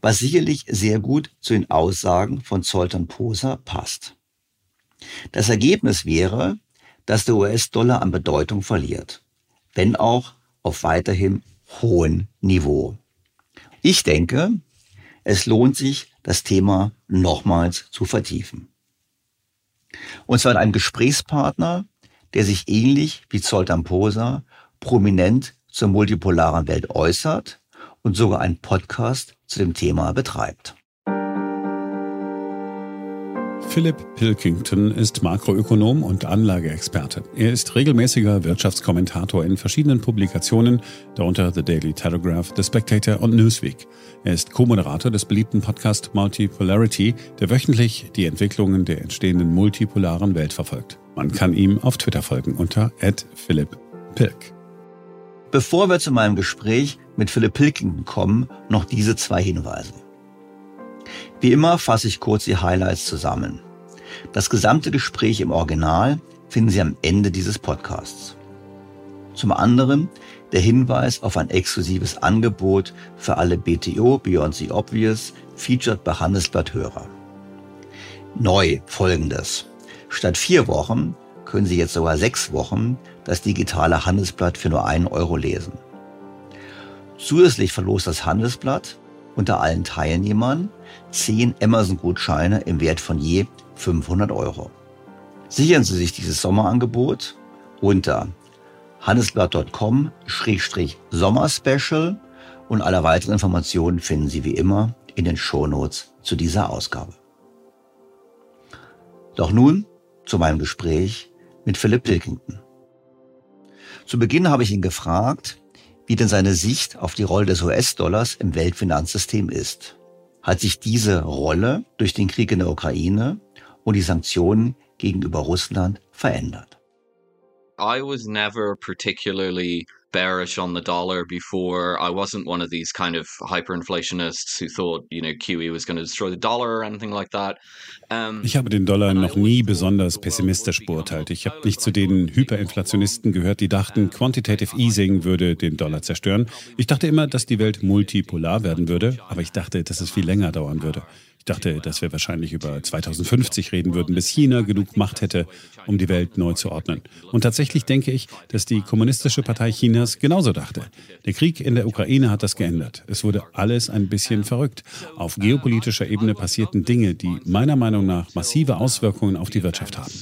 Was sicherlich sehr gut zu den Aussagen von Zoltan Poser passt. Das Ergebnis wäre, dass der US-Dollar an Bedeutung verliert wenn auch auf weiterhin hohem Niveau. Ich denke, es lohnt sich, das Thema nochmals zu vertiefen. Und zwar mit einem Gesprächspartner, der sich ähnlich wie Zoltan Poser prominent zur multipolaren Welt äußert und sogar einen Podcast zu dem Thema betreibt. Philip Pilkington ist Makroökonom und Anlageexperte. Er ist regelmäßiger Wirtschaftskommentator in verschiedenen Publikationen, darunter The Daily Telegraph, The Spectator und Newsweek. Er ist Co-Moderator des beliebten Podcasts Multipolarity, der wöchentlich die Entwicklungen der entstehenden multipolaren Welt verfolgt. Man kann ihm auf Twitter folgen unter @philippilk. Bevor wir zu meinem Gespräch mit Philipp Pilkington kommen, noch diese zwei Hinweise. Wie immer fasse ich kurz die Highlights zusammen. Das gesamte Gespräch im Original finden Sie am Ende dieses Podcasts. Zum anderen der Hinweis auf ein exklusives Angebot für alle BTO Beyond the Obvious featured bei Handelsblatt Hörer. Neu folgendes. Statt vier Wochen können Sie jetzt sogar sechs Wochen das digitale Handelsblatt für nur einen Euro lesen. Zusätzlich verlost das Handelsblatt unter allen Teilnehmern 10 Amazon-Gutscheine im Wert von je 500 Euro. Sichern Sie sich dieses Sommerangebot unter handelsblatt.com-sommerspecial und alle weiteren Informationen finden Sie wie immer in den Shownotes zu dieser Ausgabe. Doch nun zu meinem Gespräch mit Philipp Pilkington. Zu Beginn habe ich ihn gefragt, wie denn seine Sicht auf die Rolle des US-Dollars im Weltfinanzsystem ist. Hat sich diese Rolle durch den Krieg in der Ukraine und die Sanktionen gegenüber Russland verändert? I was never particularly bearish on the dollar before. I wasn't one of these kind of hyperinflationists who thought, you know, QE was going to destroy the dollar or anything like that. Um, ich habe den Dollar noch nie besonders pessimistisch beurteilt. Ich habe nicht zu den Hyperinflationisten gehört, die dachten, Quantitative Easing würde den Dollar zerstören. Ich dachte immer, dass die Welt multipolar werden würde, aber ich dachte, dass es viel länger dauern würde. Ich dachte, dass wir wahrscheinlich über 2050 reden würden, bis China genug Macht hätte, um die Welt neu zu ordnen. Und tatsächlich denke ich, dass die Kommunistische Partei Chinas genauso dachte. Der Krieg in der Ukraine hat das geändert. Es wurde alles ein bisschen verrückt. Auf geopolitischer Ebene passierten Dinge, die meiner Meinung nach massive Auswirkungen auf die Wirtschaft haben.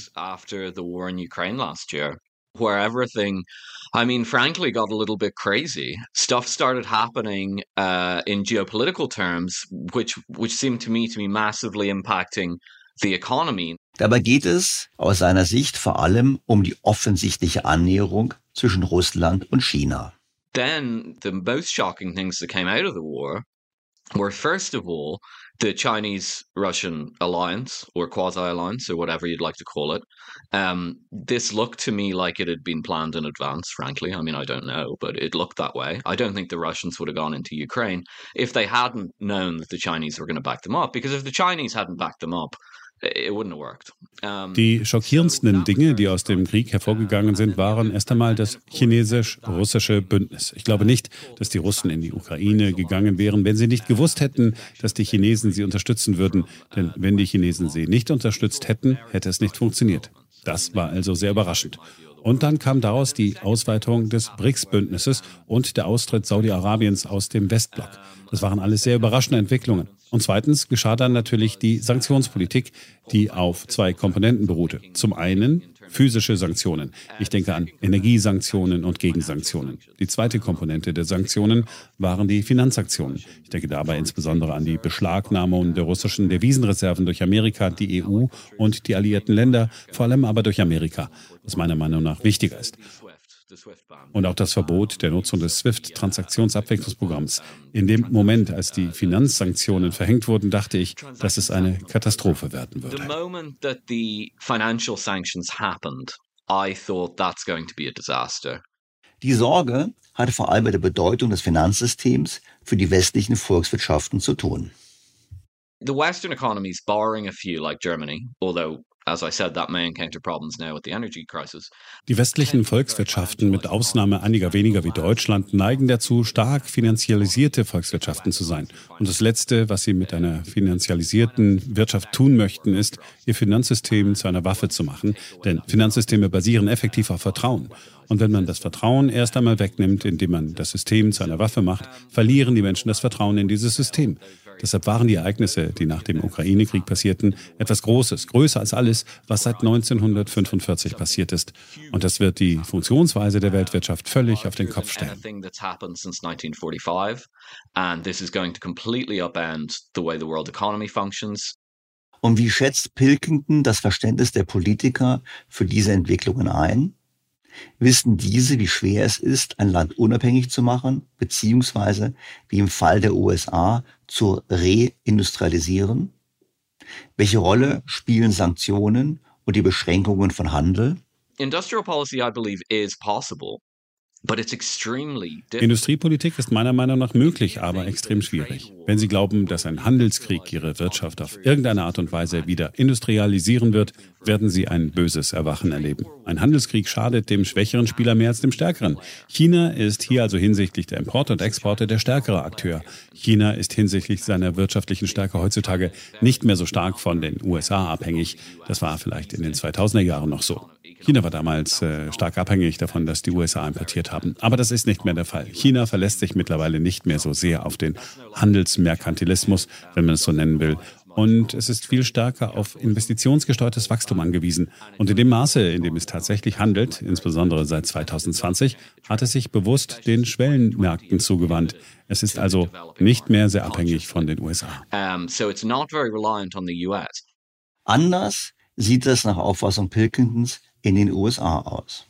I mean, frankly, got a little bit crazy. Stuff started happening uh, in geopolitical terms, which which seemed to me to be massively impacting the economy. Dabei geht es aus seiner Sicht vor allem um die offensichtliche Annäherung zwischen Russland und China. Then the most shocking things that came out of the war were first of all the Chinese Russian alliance or quasi alliance or whatever you'd like to call it. Um, this looked to me like it had been planned in advance, frankly. I mean, I don't know, but it looked that way. I don't think the Russians would have gone into Ukraine if they hadn't known that the Chinese were going to back them up. Because if the Chinese hadn't backed them up, Die schockierendsten Dinge, die aus dem Krieg hervorgegangen sind, waren erst einmal das chinesisch-russische Bündnis. Ich glaube nicht, dass die Russen in die Ukraine gegangen wären, wenn sie nicht gewusst hätten, dass die Chinesen sie unterstützen würden. Denn wenn die Chinesen sie nicht unterstützt hätten, hätte es nicht funktioniert. Das war also sehr überraschend. Und dann kam daraus die Ausweitung des BRICS-Bündnisses und der Austritt Saudi-Arabiens aus dem Westblock. Das waren alles sehr überraschende Entwicklungen. Und zweitens geschah dann natürlich die Sanktionspolitik, die auf zwei Komponenten beruhte. Zum einen physische Sanktionen. Ich denke an Energiesanktionen und Gegensanktionen. Die zweite Komponente der Sanktionen waren die Finanzsanktionen. Ich denke dabei insbesondere an die Beschlagnahmung der russischen Devisenreserven durch Amerika, die EU und die alliierten Länder, vor allem aber durch Amerika, was meiner Meinung nach wichtiger ist. Und auch das Verbot der Nutzung des SWIFT-Transaktionsabwicklungsprogramms. In dem Moment, als die Finanzsanktionen verhängt wurden, dachte ich, dass es eine Katastrophe werden würde. Die Sorge hatte vor allem mit der Bedeutung des Finanzsystems für die westlichen Volkswirtschaften zu tun. The Western economies, barring a few like Germany, although die westlichen Volkswirtschaften, mit Ausnahme einiger weniger wie Deutschland, neigen dazu, stark finanzialisierte Volkswirtschaften zu sein. Und das Letzte, was sie mit einer finanzialisierten Wirtschaft tun möchten, ist, ihr Finanzsystem zu einer Waffe zu machen. Denn Finanzsysteme basieren effektiv auf Vertrauen. Und wenn man das Vertrauen erst einmal wegnimmt, indem man das System zu einer Waffe macht, verlieren die Menschen das Vertrauen in dieses System. Deshalb waren die Ereignisse, die nach dem Ukraine-Krieg passierten, etwas Großes, größer als alles, was seit 1945 passiert ist. Und das wird die Funktionsweise der Weltwirtschaft völlig auf den Kopf stellen. And this is going to completely upend the way the world economy functions. Und wie schätzt Pilkington das Verständnis der Politiker für diese Entwicklungen ein? Wissen diese, wie schwer es ist, ein Land unabhängig zu machen, beziehungsweise wie im Fall der USA zu reindustrialisieren? Welche Rolle spielen Sanktionen und die Beschränkungen von Handel? Industrial policy, I believe, is possible. Industriepolitik ist meiner Meinung nach möglich, aber extrem schwierig. Wenn Sie glauben, dass ein Handelskrieg Ihre Wirtschaft auf irgendeine Art und Weise wieder industrialisieren wird, werden Sie ein böses Erwachen erleben. Ein Handelskrieg schadet dem schwächeren Spieler mehr als dem stärkeren. China ist hier also hinsichtlich der Importe und Exporte der stärkere Akteur. China ist hinsichtlich seiner wirtschaftlichen Stärke heutzutage nicht mehr so stark von den USA abhängig. Das war vielleicht in den 2000er Jahren noch so. China war damals äh, stark abhängig davon, dass die USA importiert haben. Aber das ist nicht mehr der Fall. China verlässt sich mittlerweile nicht mehr so sehr auf den Handelsmerkantilismus, wenn man es so nennen will. Und es ist viel stärker auf investitionsgesteuertes Wachstum angewiesen. Und in dem Maße, in dem es tatsächlich handelt, insbesondere seit 2020, hat es sich bewusst den Schwellenmärkten zugewandt. Es ist also nicht mehr sehr abhängig von den USA. Anders sieht es nach Auffassung Pilkingtons in den USA aus.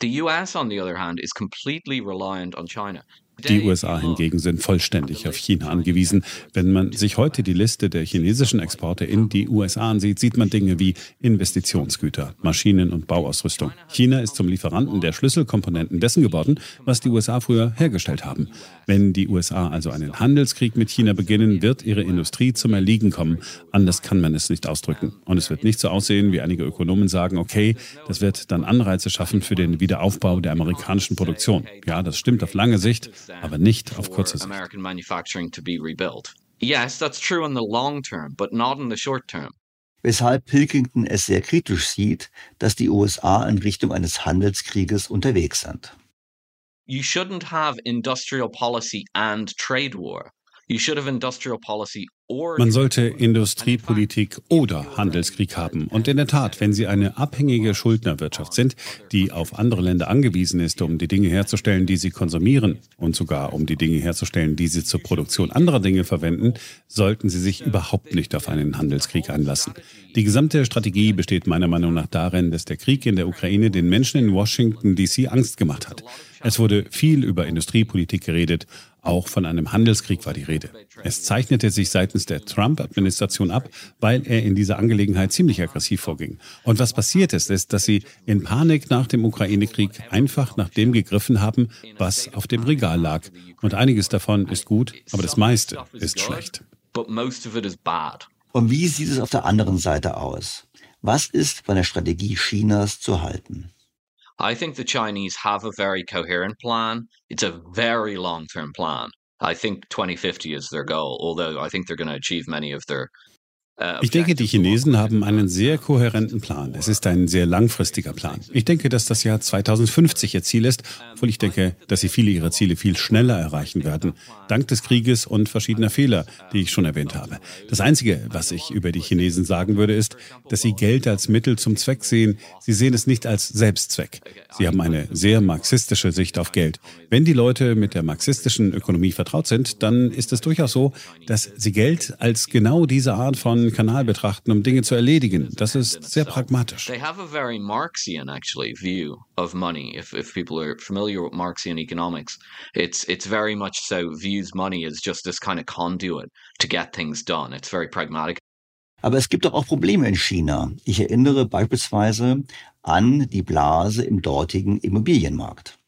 The US, on the other hand, is completely reliant on China. Die USA hingegen sind vollständig auf China angewiesen. Wenn man sich heute die Liste der chinesischen Exporte in die USA ansieht, sieht man Dinge wie Investitionsgüter, Maschinen und Bauausrüstung. China ist zum Lieferanten der Schlüsselkomponenten dessen geworden, was die USA früher hergestellt haben. Wenn die USA also einen Handelskrieg mit China beginnen, wird ihre Industrie zum Erliegen kommen. Anders kann man es nicht ausdrücken. Und es wird nicht so aussehen, wie einige Ökonomen sagen, okay, das wird dann Anreize schaffen für den Wiederaufbau der amerikanischen Produktion. Ja, das stimmt auf lange Sicht aber nicht auf kurze Sicht. Yes, that's true in the long term, but not in the short term. Weshalb Pilkington es sehr kritisch sieht, dass die USA in Richtung eines Handelskrieges unterwegs sind. You shouldn't have industrial policy and trade war. Man sollte Industriepolitik oder Handelskrieg haben. Und in der Tat, wenn Sie eine abhängige Schuldnerwirtschaft sind, die auf andere Länder angewiesen ist, um die Dinge herzustellen, die sie konsumieren und sogar um die Dinge herzustellen, die sie zur Produktion anderer Dinge verwenden, sollten Sie sich überhaupt nicht auf einen Handelskrieg einlassen. Die gesamte Strategie besteht meiner Meinung nach darin, dass der Krieg in der Ukraine den Menschen in Washington DC Angst gemacht hat. Es wurde viel über Industriepolitik geredet, auch von einem Handelskrieg war die Rede. Es zeichnete sich seitens der Trump-Administration ab, weil er in dieser Angelegenheit ziemlich aggressiv vorging. Und was passiert ist, ist, dass sie in Panik nach dem Ukraine-Krieg einfach nach dem gegriffen haben, was auf dem Regal lag. Und einiges davon ist gut, aber das meiste ist schlecht. Und wie sieht es auf der anderen Seite aus? Was ist von der Strategie Chinas zu halten? I think the Chinese have a very coherent plan. It's a very long term plan. I think 2050 is their goal, although I think they're going to achieve many of their ich denke, die Chinesen haben einen sehr kohärenten Plan. Es ist ein sehr langfristiger Plan. Ich denke, dass das Jahr 2050 ihr Ziel ist, obwohl ich denke, dass sie viele ihrer Ziele viel schneller erreichen werden, dank des Krieges und verschiedener Fehler, die ich schon erwähnt habe. Das Einzige, was ich über die Chinesen sagen würde, ist, dass sie Geld als Mittel zum Zweck sehen. Sie sehen es nicht als Selbstzweck. Sie haben eine sehr marxistische Sicht auf Geld. Wenn die Leute mit der marxistischen Ökonomie vertraut sind, dann ist es durchaus so, dass sie Geld als genau diese Art von Kanal betrachten, um Dinge zu erledigen. Das ist sehr pragmatisch. They have a very Marxian actually view of money. If if people are familiar with Marxian economics, it's it's very much so views money as just this kind of conduit to get things done. It's very pragmatic. Aber es gibt doch auch Probleme in China. Ich erinnere beispielsweise an die Blase im dortigen Immobilienmarkt.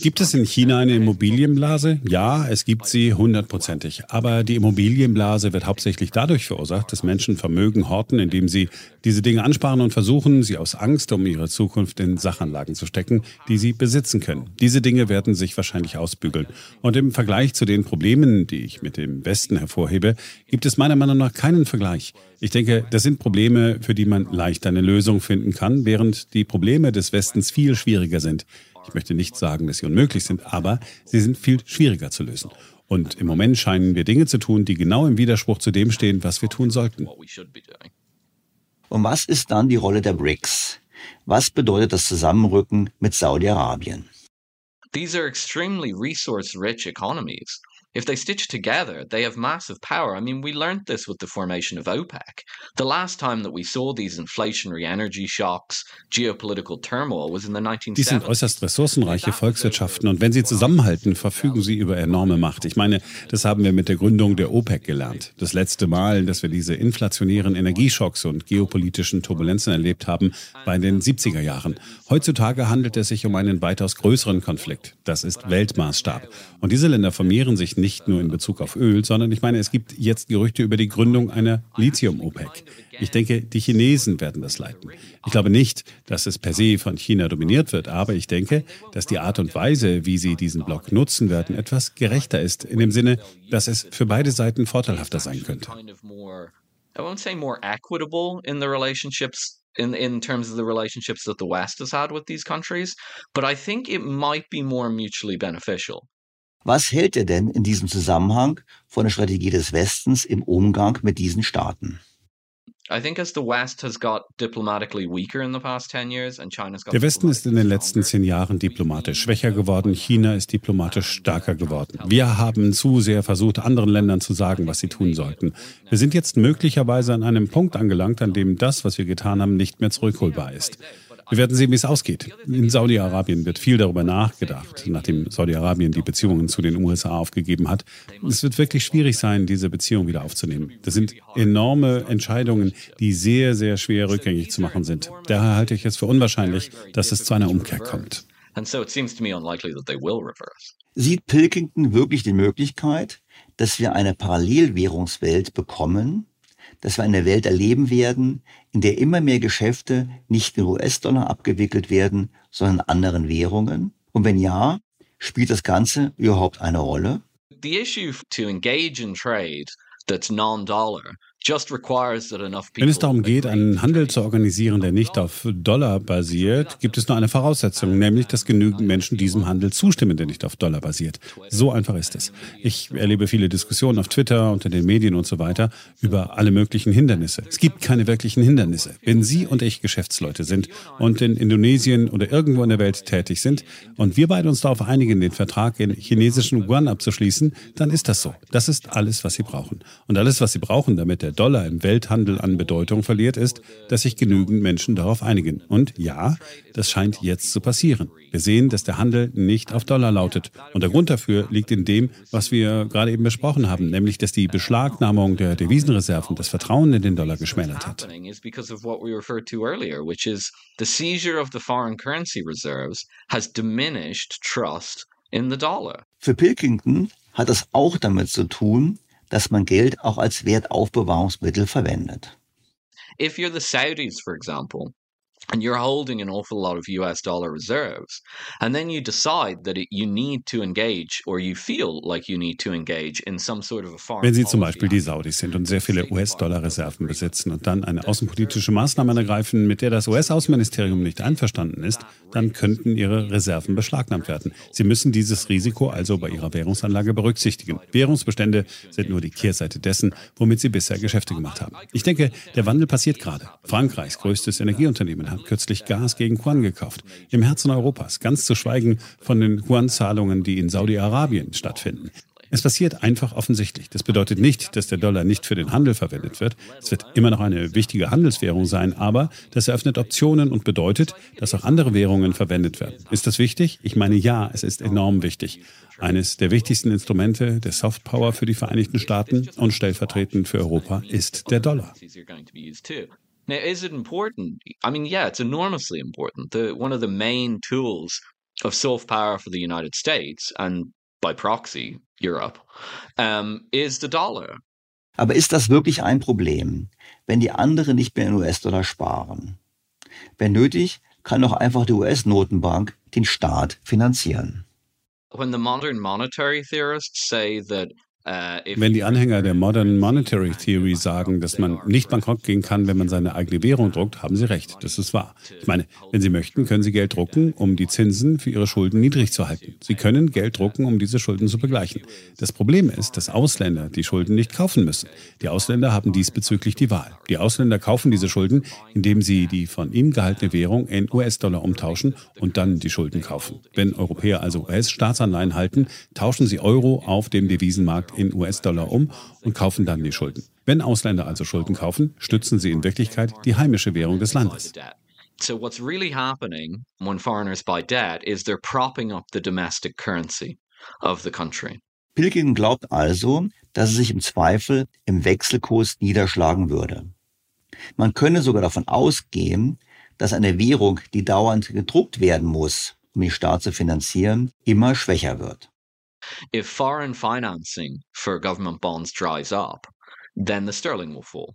Gibt es in China eine Immobilienblase? Ja, es gibt sie hundertprozentig. Aber die Immobilienblase wird hauptsächlich dadurch verursacht, dass Menschen Vermögen horten, indem sie diese Dinge ansparen und versuchen, sie aus Angst um ihre Zukunft in Sachanlagen zu stecken, die sie besitzen können. Diese Dinge werden sich wahrscheinlich ausbügeln. Und im Vergleich zu den Problemen, die ich mit dem Westen hervorhebe, gibt es meiner Meinung nach keinen Vergleich. Ich denke, das sind Probleme, für die man leicht eine Lösung finden kann, während die Probleme des Westens viel schwieriger sind. Ich möchte nicht sagen, dass sie unmöglich sind, aber sie sind viel schwieriger zu lösen. Und im Moment scheinen wir Dinge zu tun, die genau im Widerspruch zu dem stehen, was wir tun sollten. Und was ist dann die Rolle der BRICS? Was bedeutet das Zusammenrücken mit Saudi-Arabien? These are extremely resource-rich economies. If they stitch together, they have massive power. I mean, we learned this with the formation of OPEC. The last time that we saw these inflationary energy shocks, geopolitical turmoil was in the 1970s. Dies sind äußerst ressourcenreiche Volkswirtschaften und wenn sie zusammenhalten, verfügen sie über enorme Macht. Ich meine, das haben wir mit der Gründung der OPEC gelernt. Das letzte Mal, dass wir diese inflationären Energieschocks und geopolitischen Turbulenzen erlebt haben, war in den 70er Jahren. Heutzutage handelt es sich um einen weitaus größeren Konflikt. Das ist Weltmaßstab. Und diese Länder vermehren sich nicht nur in Bezug auf Öl, sondern ich meine, es gibt jetzt Gerüchte über die Gründung einer Lithium-OPEC. Ich denke, die Chinesen werden das leiten. Ich glaube nicht, dass es per se von China dominiert wird, aber ich denke, dass die Art und Weise, wie sie diesen Block nutzen werden, etwas gerechter ist, in dem Sinne, dass es für beide Seiten vorteilhafter sein könnte. I won't say more equitable in the relationships in in terms of the relationships that the West has had with these countries, but I think it might be more mutually beneficial. Was hält er denn in diesem Zusammenhang von der Strategie des Westens im Umgang mit diesen Staaten? Der Westen ist in den letzten zehn Jahren diplomatisch schwächer geworden, China ist diplomatisch stärker geworden. Wir haben zu sehr versucht, anderen Ländern zu sagen, was sie tun sollten. Wir sind jetzt möglicherweise an einem Punkt angelangt, an dem das, was wir getan haben, nicht mehr zurückholbar ist. Wir werden sehen, wie es ausgeht. In Saudi-Arabien wird viel darüber nachgedacht, nachdem Saudi-Arabien die Beziehungen zu den USA aufgegeben hat. Es wird wirklich schwierig sein, diese Beziehung wieder aufzunehmen. Das sind enorme Entscheidungen, die sehr, sehr schwer rückgängig zu machen sind. Daher halte ich es für unwahrscheinlich, dass es zu einer Umkehr kommt. Sieht Pilkington wirklich die Möglichkeit, dass wir eine Parallelwährungswelt bekommen, dass wir eine Welt erleben werden, in der immer mehr Geschäfte nicht in US-Dollar abgewickelt werden, sondern in anderen Währungen? Und wenn ja, spielt das Ganze überhaupt eine Rolle? The issue to engage in trade that's non-dollar wenn es darum geht, einen Handel zu organisieren, der nicht auf Dollar basiert, gibt es nur eine Voraussetzung, nämlich, dass genügend Menschen diesem Handel zustimmen, der nicht auf Dollar basiert. So einfach ist es. Ich erlebe viele Diskussionen auf Twitter, unter den Medien und so weiter über alle möglichen Hindernisse. Es gibt keine wirklichen Hindernisse. Wenn Sie und ich Geschäftsleute sind und in Indonesien oder irgendwo in der Welt tätig sind und wir beide uns darauf einigen, den Vertrag in chinesischen Yuan abzuschließen, dann ist das so. Das ist alles, was Sie brauchen. Und alles, was Sie brauchen, damit der der Dollar im Welthandel an Bedeutung verliert, ist, dass sich genügend Menschen darauf einigen. Und ja, das scheint jetzt zu passieren. Wir sehen, dass der Handel nicht auf Dollar lautet. Und der Grund dafür liegt in dem, was wir gerade eben besprochen haben, nämlich dass die Beschlagnahmung der Devisenreserven das Vertrauen in den Dollar geschmälert hat. Für Pilkington hat es auch damit zu tun, dass man Geld auch als Wertaufbewahrungsmittel verwendet. If you're the Saudis, for example, and you're holding an awful lot of US dollar reserves, and then you decide that it, you need to engage or you feel like you need to engage in some sort of a foreign Wenn Sie zum Beispiel die Saudis sind und sehr viele US-Dollar-Reserven besitzen und dann eine außenpolitische Maßnahme ergreifen, mit der das US-Außenministerium nicht einverstanden ist, dann könnten Ihre Reserven beschlagnahmt werden. Sie müssen dieses Risiko also bei Ihrer Währungsanlage berücksichtigen. Währungsbestände sind nur die Kehrseite dessen, womit Sie bisher Geschäfte gemacht haben. Ich denke, der Wandel passiert gerade. Frankreichs größtes Energieunternehmen hat kürzlich Gas gegen Yuan gekauft. Im Herzen Europas, ganz zu schweigen von den Yuan-Zahlungen, die in Saudi-Arabien stattfinden. Es passiert einfach offensichtlich. Das bedeutet nicht, dass der Dollar nicht für den Handel verwendet wird. Es wird immer noch eine wichtige Handelswährung sein, aber das eröffnet Optionen und bedeutet, dass auch andere Währungen verwendet werden. Ist das wichtig? Ich meine, ja, es ist enorm wichtig. Eines der wichtigsten Instrumente der Softpower für die Vereinigten Staaten und stellvertretend für Europa ist der Dollar. Now, is it important? I mean, yeah, it's enormously important. The, one of the main tools of soft power for the United States and by proxy Europe um, is the dollar. Aber ist das wirklich ein Problem, wenn die anderen nicht mehr in US-Dollar sparen? Wenn nötig, kann doch einfach die US-Notenbank den Staat finanzieren. When the modern monetary theorists say that Wenn die Anhänger der Modern Monetary Theory sagen, dass man nicht bankrott gehen kann, wenn man seine eigene Währung druckt, haben sie recht. Das ist wahr. Ich meine, wenn sie möchten, können sie Geld drucken, um die Zinsen für ihre Schulden niedrig zu halten. Sie können Geld drucken, um diese Schulden zu begleichen. Das Problem ist, dass Ausländer die Schulden nicht kaufen müssen. Die Ausländer haben diesbezüglich die Wahl. Die Ausländer kaufen diese Schulden, indem sie die von ihnen gehaltene Währung in US-Dollar umtauschen und dann die Schulden kaufen. Wenn Europäer also US-Staatsanleihen halten, tauschen sie Euro auf dem Devisenmarkt in US-Dollar um und kaufen dann die Schulden. Wenn Ausländer also Schulden kaufen, stützen sie in Wirklichkeit die heimische Währung des Landes. So what's really happening when foreigners buy debt is they're propping up the domestic currency of the country. Pilkington glaubt also, dass es sich im Zweifel im Wechselkurs niederschlagen würde. Man könne sogar davon ausgehen, dass eine Währung, die dauernd gedruckt werden muss, um den Staat zu finanzieren, immer schwächer wird. If foreign financing for government bonds dries up, then the sterling will fall.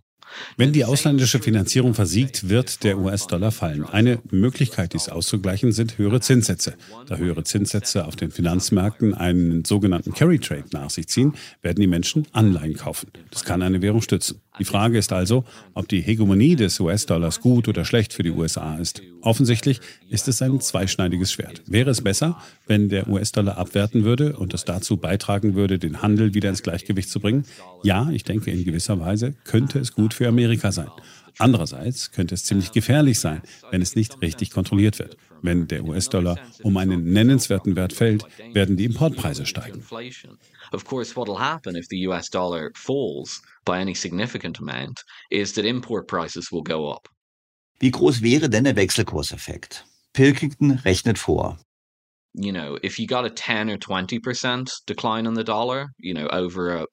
Wenn die ausländische Finanzierung versiegt, wird der US-Dollar fallen. Eine Möglichkeit, dies auszugleichen, sind höhere Zinssätze. Da höhere Zinssätze auf den Finanzmärkten einen sogenannten Carry Trade nach sich ziehen, werden die Menschen Anleihen kaufen. Das kann eine Währung stützen. Die Frage ist also, ob die Hegemonie des US-Dollars gut oder schlecht für die USA ist. Offensichtlich ist es ein zweischneidiges Schwert. Wäre es besser, wenn der US-Dollar abwerten würde und es dazu beitragen würde, den Handel wieder ins Gleichgewicht zu bringen? Ja, ich denke, in gewisser Weise könnte es gut für Amerika sein. Andererseits könnte es ziemlich gefährlich sein, wenn es nicht richtig kontrolliert wird. Wenn der US-Dollar um einen nennenswerten Wert fällt, werden die Importpreise steigen. Of course, what will happen if the US dollar falls by any significant amount is that import prices will go up. Wie groß wäre denn der Wechselkurseffekt? Pilkington rechnet vor. You know, if you got a 10 or 20% decline in the dollar, you know, over a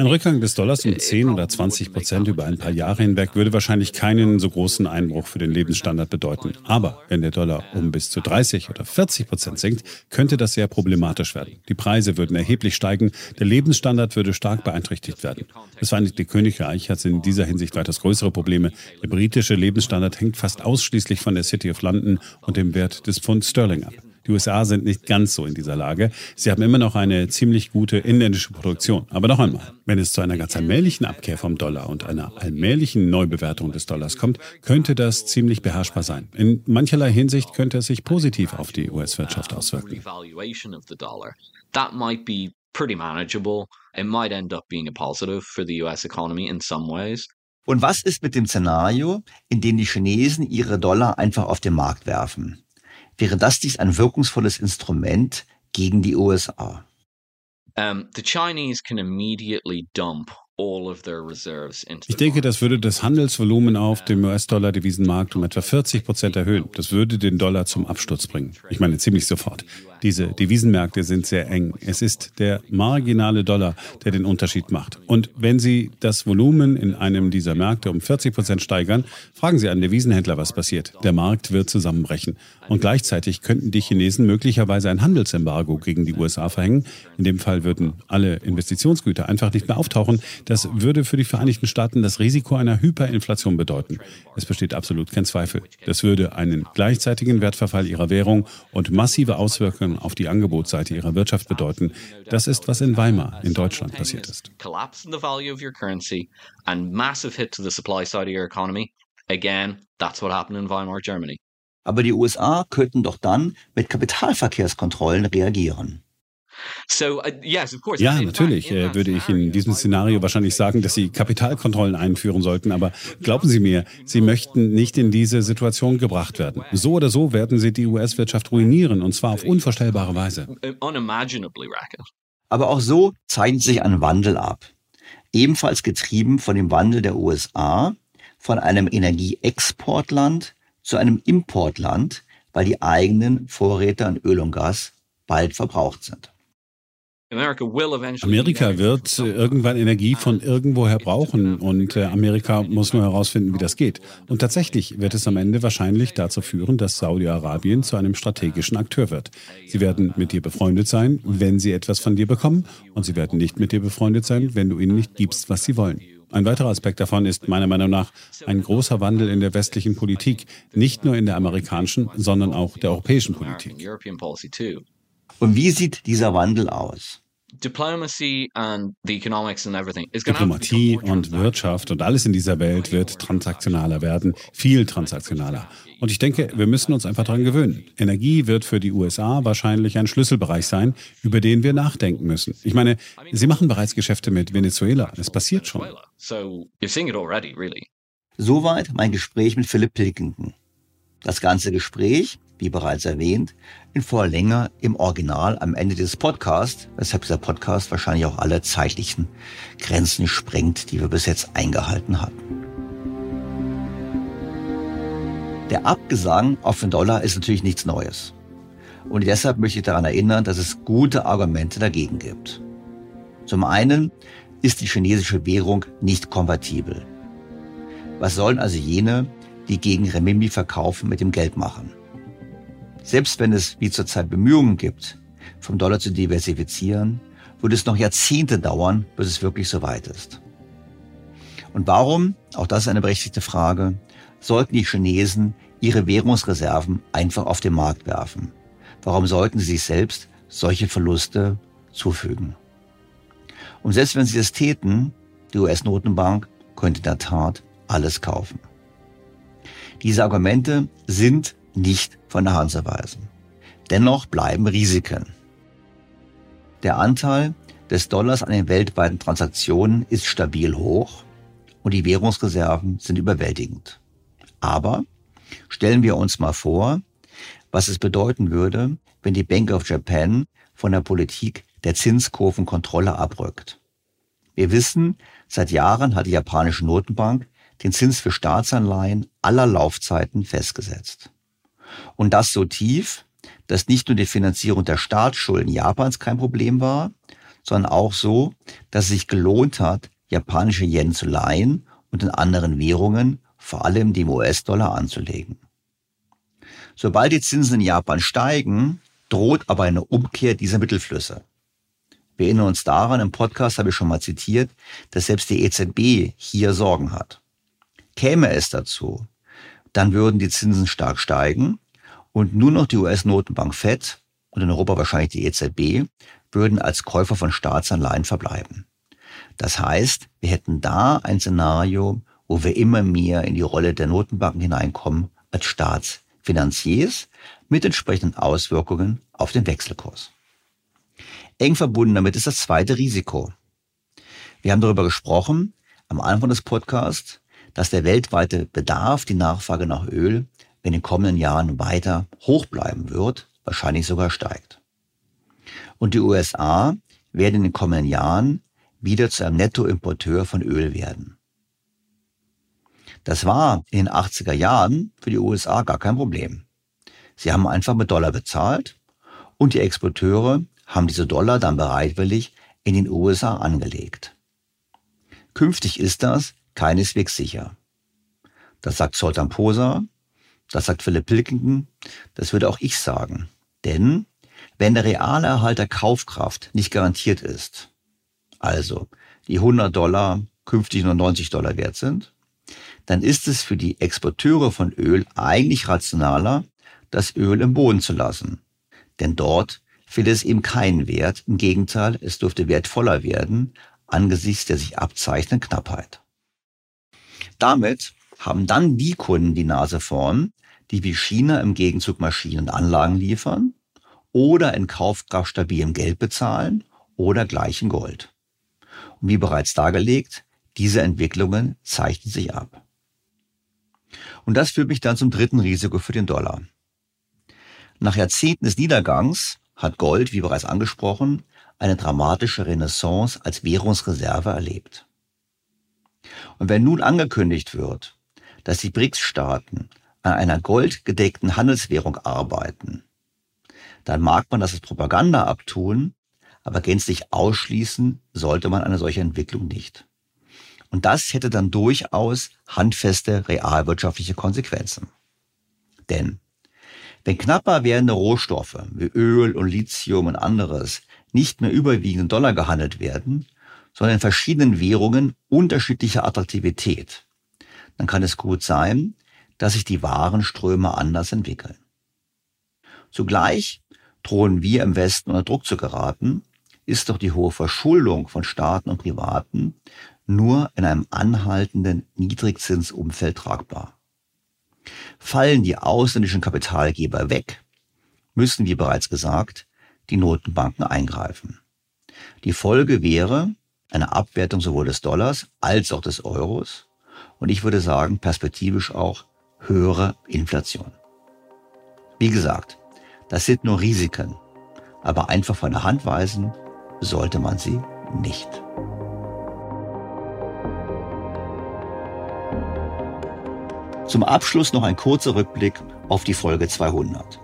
ein Rückgang des Dollars um 10 oder 20 Prozent über ein paar Jahre hinweg würde wahrscheinlich keinen so großen Einbruch für den Lebensstandard bedeuten. Aber wenn der Dollar um bis zu 30 oder 40 Prozent sinkt, könnte das sehr problematisch werden. Die Preise würden erheblich steigen, der Lebensstandard würde stark beeinträchtigt werden. Das Vereinigte Königreich hat in dieser Hinsicht weitaus größere Probleme. Der britische Lebensstandard hängt fast ausschließlich von der City of London und dem Wert des Pfund Sterling ab. Die USA sind nicht ganz so in dieser Lage. Sie haben immer noch eine ziemlich gute inländische Produktion. Aber noch einmal, wenn es zu einer ganz allmählichen Abkehr vom Dollar und einer allmählichen Neubewertung des Dollars kommt, könnte das ziemlich beherrschbar sein. In mancherlei Hinsicht könnte es sich positiv auf die US-Wirtschaft auswirken. That might be pretty manageable. It might end up being a positive for the US economy in some ways. Und was ist mit dem Szenario, in dem die Chinesen ihre Dollar einfach auf den Markt werfen? Wäre das dies ein wirkungsvolles Instrument gegen die USA. Um, the Chinese can immediately dump ich denke, das würde das Handelsvolumen auf dem US-Dollar-Devisenmarkt um etwa 40 Prozent erhöhen. Das würde den Dollar zum Absturz bringen. Ich meine ziemlich sofort. Diese Devisenmärkte sind sehr eng. Es ist der marginale Dollar, der den Unterschied macht. Und wenn Sie das Volumen in einem dieser Märkte um 40 Prozent steigern, fragen Sie einen Devisenhändler, was passiert. Der Markt wird zusammenbrechen. Und gleichzeitig könnten die Chinesen möglicherweise ein Handelsembargo gegen die USA verhängen. In dem Fall würden alle Investitionsgüter einfach nicht mehr auftauchen. Das würde für die Vereinigten Staaten das Risiko einer Hyperinflation bedeuten. Es besteht absolut kein Zweifel. Das würde einen gleichzeitigen Wertverfall ihrer Währung und massive Auswirkungen Auswirkungen auf die Angebotsseite ihrer Wirtschaft bedeuten. Das ist, was in Weimar in Deutschland passiert ist. Aber die USA könnten doch dann mit Kapitalverkehrskontrollen reagieren. Uh, ja, natürlich äh, würde ich in diesem Szenario wahrscheinlich sagen, dass Sie Kapitalkontrollen einführen sollten. Aber glauben Sie mir, Sie möchten nicht in diese Situation gebracht werden. So oder so werden Sie die US-Wirtschaft ruinieren und zwar auf unvorstellbare Weise. Aber auch so zeichnet sich ein Wandel ab. Ebenfalls getrieben von dem Wandel der USA, von einem Energieexportland zu einem Importland, weil die eigenen Vorräte an Öl und Gas bald verbraucht sind. Amerika wird irgendwann Energie von irgendwoher brauchen und äh, Amerika muss nur herausfinden, wie das geht. Und tatsächlich wird es am Ende wahrscheinlich dazu führen, dass Saudi-Arabien zu einem strategischen Akteur wird. Sie werden mit dir befreundet sein, wenn sie etwas von dir bekommen und sie werden nicht mit dir befreundet sein, wenn du ihnen nicht gibst, was sie wollen. Ein weiterer Aspekt davon ist meiner Meinung nach ein großer Wandel in der westlichen Politik, nicht nur in der amerikanischen, sondern auch der europäischen Politik. Und wie sieht dieser Wandel aus? Diplomacy and the economics and everything is Diplomatie und Wirtschaft und alles in dieser Welt wird transaktionaler werden, viel transaktionaler. Und ich denke, wir müssen uns einfach daran gewöhnen. Energie wird für die USA wahrscheinlich ein Schlüsselbereich sein, über den wir nachdenken müssen. Ich meine, sie machen bereits Geschäfte mit Venezuela. Es passiert schon. Soweit mein Gespräch mit Philipp Pilkington. Das ganze Gespräch wie bereits erwähnt, in voller Länge im Original am Ende des Podcasts, weshalb dieser Podcast wahrscheinlich auch alle zeitlichen Grenzen sprengt, die wir bis jetzt eingehalten hatten. Der Abgesang auf den Dollar ist natürlich nichts Neues. Und deshalb möchte ich daran erinnern, dass es gute Argumente dagegen gibt. Zum einen ist die chinesische Währung nicht konvertibel. Was sollen also jene, die gegen Renminbi verkaufen, mit dem Geld machen? Selbst wenn es wie zurzeit Bemühungen gibt, vom Dollar zu diversifizieren, würde es noch Jahrzehnte dauern, bis es wirklich so weit ist. Und warum, auch das ist eine berechtigte Frage, sollten die Chinesen ihre Währungsreserven einfach auf den Markt werfen? Warum sollten sie sich selbst solche Verluste zufügen? Und selbst wenn sie das täten, die US-Notenbank könnte in der Tat alles kaufen. Diese Argumente sind nicht von der Hand zu weisen. Dennoch bleiben Risiken. Der Anteil des Dollars an den weltweiten Transaktionen ist stabil hoch und die Währungsreserven sind überwältigend. Aber stellen wir uns mal vor, was es bedeuten würde, wenn die Bank of Japan von der Politik der Zinskurvenkontrolle abrückt. Wir wissen, seit Jahren hat die japanische Notenbank den Zins für Staatsanleihen aller Laufzeiten festgesetzt. Und das so tief, dass nicht nur die Finanzierung der Staatsschulden Japans kein Problem war, sondern auch so, dass es sich gelohnt hat, japanische Yen zu leihen und in anderen Währungen, vor allem dem US-Dollar, anzulegen. Sobald die Zinsen in Japan steigen, droht aber eine Umkehr dieser Mittelflüsse. Wir erinnern uns daran, im Podcast habe ich schon mal zitiert, dass selbst die EZB hier Sorgen hat. Käme es dazu, dann würden die Zinsen stark steigen und nur noch die US-Notenbank Fed und in Europa wahrscheinlich die EZB würden als Käufer von Staatsanleihen verbleiben. Das heißt, wir hätten da ein Szenario, wo wir immer mehr in die Rolle der Notenbanken hineinkommen als Staatsfinanziers mit entsprechenden Auswirkungen auf den Wechselkurs. Eng verbunden damit ist das zweite Risiko. Wir haben darüber gesprochen am Anfang des Podcasts, dass der weltweite Bedarf, die Nachfrage nach Öl in den kommenden Jahren weiter hoch bleiben wird, wahrscheinlich sogar steigt. Und die USA werden in den kommenden Jahren wieder zu einem Nettoimporteur von Öl werden. Das war in den 80er Jahren für die USA gar kein Problem. Sie haben einfach mit Dollar bezahlt und die Exporteure haben diese Dollar dann bereitwillig in den USA angelegt. Künftig ist das keineswegs sicher. Das sagt Zoltan Posa, das sagt Philipp Pilkington, das würde auch ich sagen. Denn wenn der reale Erhalt der Kaufkraft nicht garantiert ist, also die 100 Dollar künftig nur 90 Dollar wert sind, dann ist es für die Exporteure von Öl eigentlich rationaler, das Öl im Boden zu lassen. Denn dort fehlt es eben keinen Wert. Im Gegenteil, es dürfte wertvoller werden angesichts der sich abzeichnenden Knappheit. Damit haben dann die Kunden die Nase vorn, die wie China im Gegenzug Maschinen und Anlagen liefern oder in Kaufkraft stabilem Geld bezahlen oder gleichen Gold. Und wie bereits dargelegt, diese Entwicklungen zeichnen sich ab. Und das führt mich dann zum dritten Risiko für den Dollar. Nach Jahrzehnten des Niedergangs hat Gold, wie bereits angesprochen, eine dramatische Renaissance als Währungsreserve erlebt. Und wenn nun angekündigt wird, dass die BRICS-Staaten an einer goldgedeckten Handelswährung arbeiten, dann mag man das als Propaganda abtun, aber gänzlich ausschließen sollte man eine solche Entwicklung nicht. Und das hätte dann durchaus handfeste realwirtschaftliche Konsequenzen. Denn wenn knapper werdende Rohstoffe wie Öl und Lithium und anderes nicht mehr überwiegend in Dollar gehandelt werden, sondern in verschiedenen Währungen unterschiedlicher Attraktivität, dann kann es gut sein, dass sich die Warenströme anders entwickeln. Zugleich drohen wir im Westen unter Druck zu geraten, ist doch die hohe Verschuldung von Staaten und Privaten nur in einem anhaltenden Niedrigzinsumfeld tragbar. Fallen die ausländischen Kapitalgeber weg, müssen, wie bereits gesagt, die Notenbanken eingreifen. Die Folge wäre eine Abwertung sowohl des Dollars als auch des Euros und ich würde sagen perspektivisch auch höhere Inflation. Wie gesagt, das sind nur Risiken, aber einfach von der Hand weisen sollte man sie nicht. Zum Abschluss noch ein kurzer Rückblick auf die Folge 200.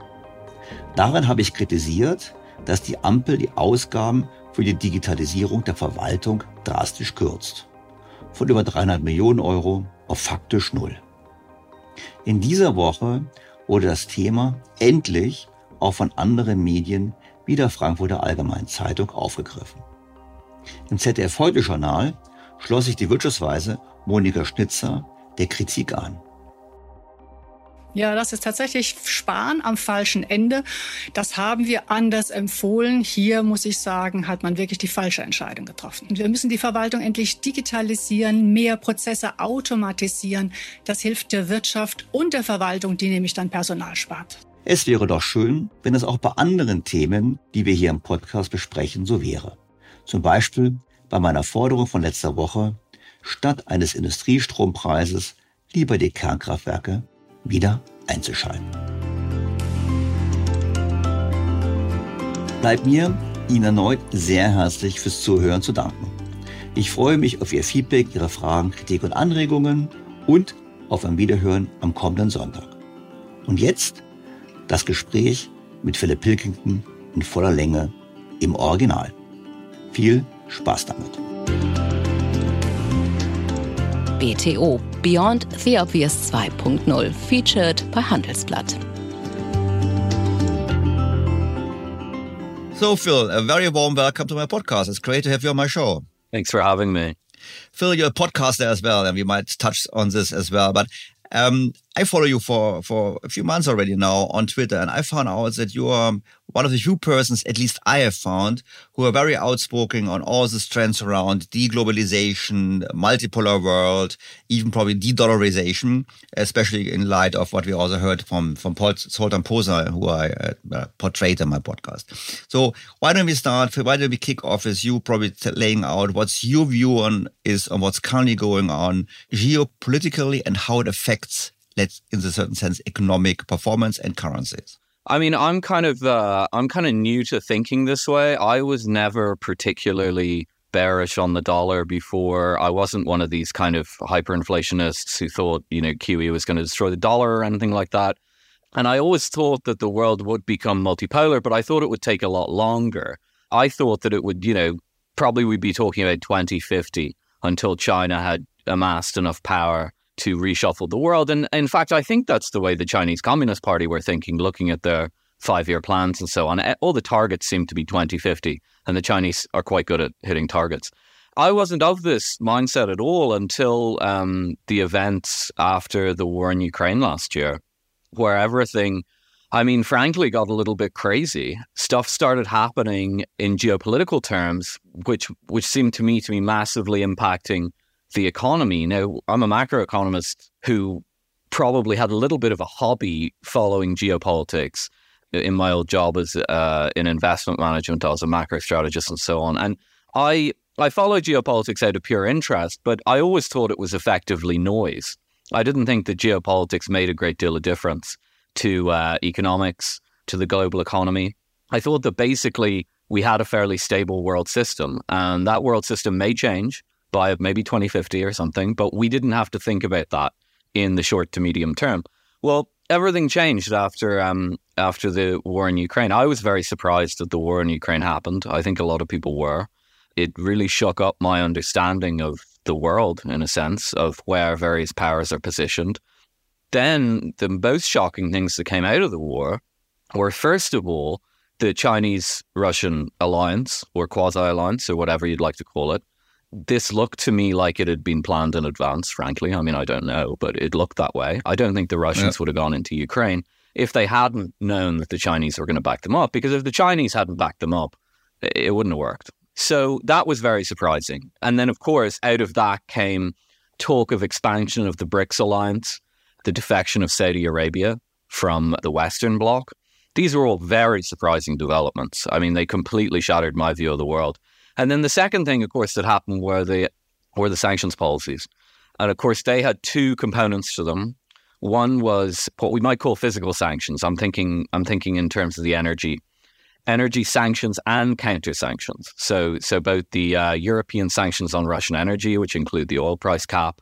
Darin habe ich kritisiert, dass die Ampel die Ausgaben für die Digitalisierung der Verwaltung drastisch kürzt. Von über 300 Millionen Euro auf faktisch null. In dieser Woche wurde das Thema endlich auch von anderen Medien wie der Frankfurter Allgemeinen Zeitung aufgegriffen. Im ZDF Heute Journal schloss sich die Wirtschaftsweise Monika Schnitzer der Kritik an. Ja, das ist tatsächlich Sparen am falschen Ende. Das haben wir anders empfohlen. Hier muss ich sagen, hat man wirklich die falsche Entscheidung getroffen. Wir müssen die Verwaltung endlich digitalisieren, mehr Prozesse automatisieren. Das hilft der Wirtschaft und der Verwaltung, die nämlich dann Personal spart. Es wäre doch schön, wenn es auch bei anderen Themen, die wir hier im Podcast besprechen, so wäre. Zum Beispiel bei meiner Forderung von letzter Woche, statt eines Industriestrompreises lieber die Kernkraftwerke wieder einzuschalten. Bleibt mir, Ihnen erneut sehr herzlich fürs Zuhören zu danken. Ich freue mich auf Ihr Feedback, Ihre Fragen, Kritik und Anregungen und auf ein Wiederhören am kommenden Sonntag. Und jetzt das Gespräch mit Philipp Pilkington in voller Länge im Original. Viel Spaß damit. BTO Beyond the Obvious 2.0, featured bei Handelsblatt. So, Phil, a very warm welcome to my podcast. It's great to have you on my show. Thanks for having me. Phil, you're a podcaster as well, and we might touch on this as well. But um, I follow you for, for a few months already now on Twitter, and I found out that you are one of the few persons, at least I have found, who are very outspoken on all these trends around deglobalization, multipolar world, even probably de-dollarization, especially in light of what we also heard from, from Paul Zoltan Posner, who I uh, portrayed in my podcast. So why don't we start, why don't we kick off with you probably laying out what's your view on is on what's currently going on geopolitically and how it affects, let's, in a certain sense, economic performance and currencies. I mean, I'm kind of uh, I'm kind of new to thinking this way. I was never particularly bearish on the dollar before. I wasn't one of these kind of hyperinflationists who thought, you know, QE was going to destroy the dollar or anything like that. And I always thought that the world would become multipolar, but I thought it would take a lot longer. I thought that it would, you know, probably we'd be talking about 2050 until China had amassed enough power to reshuffle the world. And in fact, I think that's the way the Chinese Communist Party were thinking, looking at their five year plans and so on. All the targets seem to be 2050, and the Chinese are quite good at hitting targets. I wasn't of this mindset at all until um, the events after the war in Ukraine last year, where everything, I mean, frankly, got a little bit crazy. Stuff started happening in geopolitical terms, which which seemed to me to be massively impacting the economy. Now, I'm a macroeconomist who probably had a little bit of a hobby following geopolitics in my old job as uh, in investment management. I was a macro strategist and so on. And I I follow geopolitics out of pure interest, but I always thought it was effectively noise. I didn't think that geopolitics made a great deal of difference to uh, economics, to the global economy. I thought that basically we had a fairly stable world system, and that world system may change by maybe 2050 or something, but we didn't have to think about that in the short to medium term. Well, everything changed after um, after the war in Ukraine. I was very surprised that the war in Ukraine happened. I think a lot of people were. It really shook up my understanding of the world, in a sense, of where various powers are positioned. Then the most shocking things that came out of the war were, first of all, the Chinese Russian alliance or quasi alliance or whatever you'd like to call it, this looked to me like it had been planned in advance, frankly. I mean, I don't know, but it looked that way. I don't think the Russians yeah. would have gone into Ukraine if they hadn't known that the Chinese were going to back them up, because if the Chinese hadn't backed them up, it wouldn't have worked. So that was very surprising. And then, of course, out of that came talk of expansion of the BRICS alliance, the defection of Saudi Arabia from the Western Bloc. These were all very surprising developments. I mean, they completely shattered my view of the world. And then the second thing, of course, that happened were the were the sanctions policies. And of course, they had two components to them. One was what we might call physical sanctions. I'm thinking I'm thinking in terms of the energy energy sanctions and counter sanctions. So so both the uh, European sanctions on Russian energy, which include the oil price cap,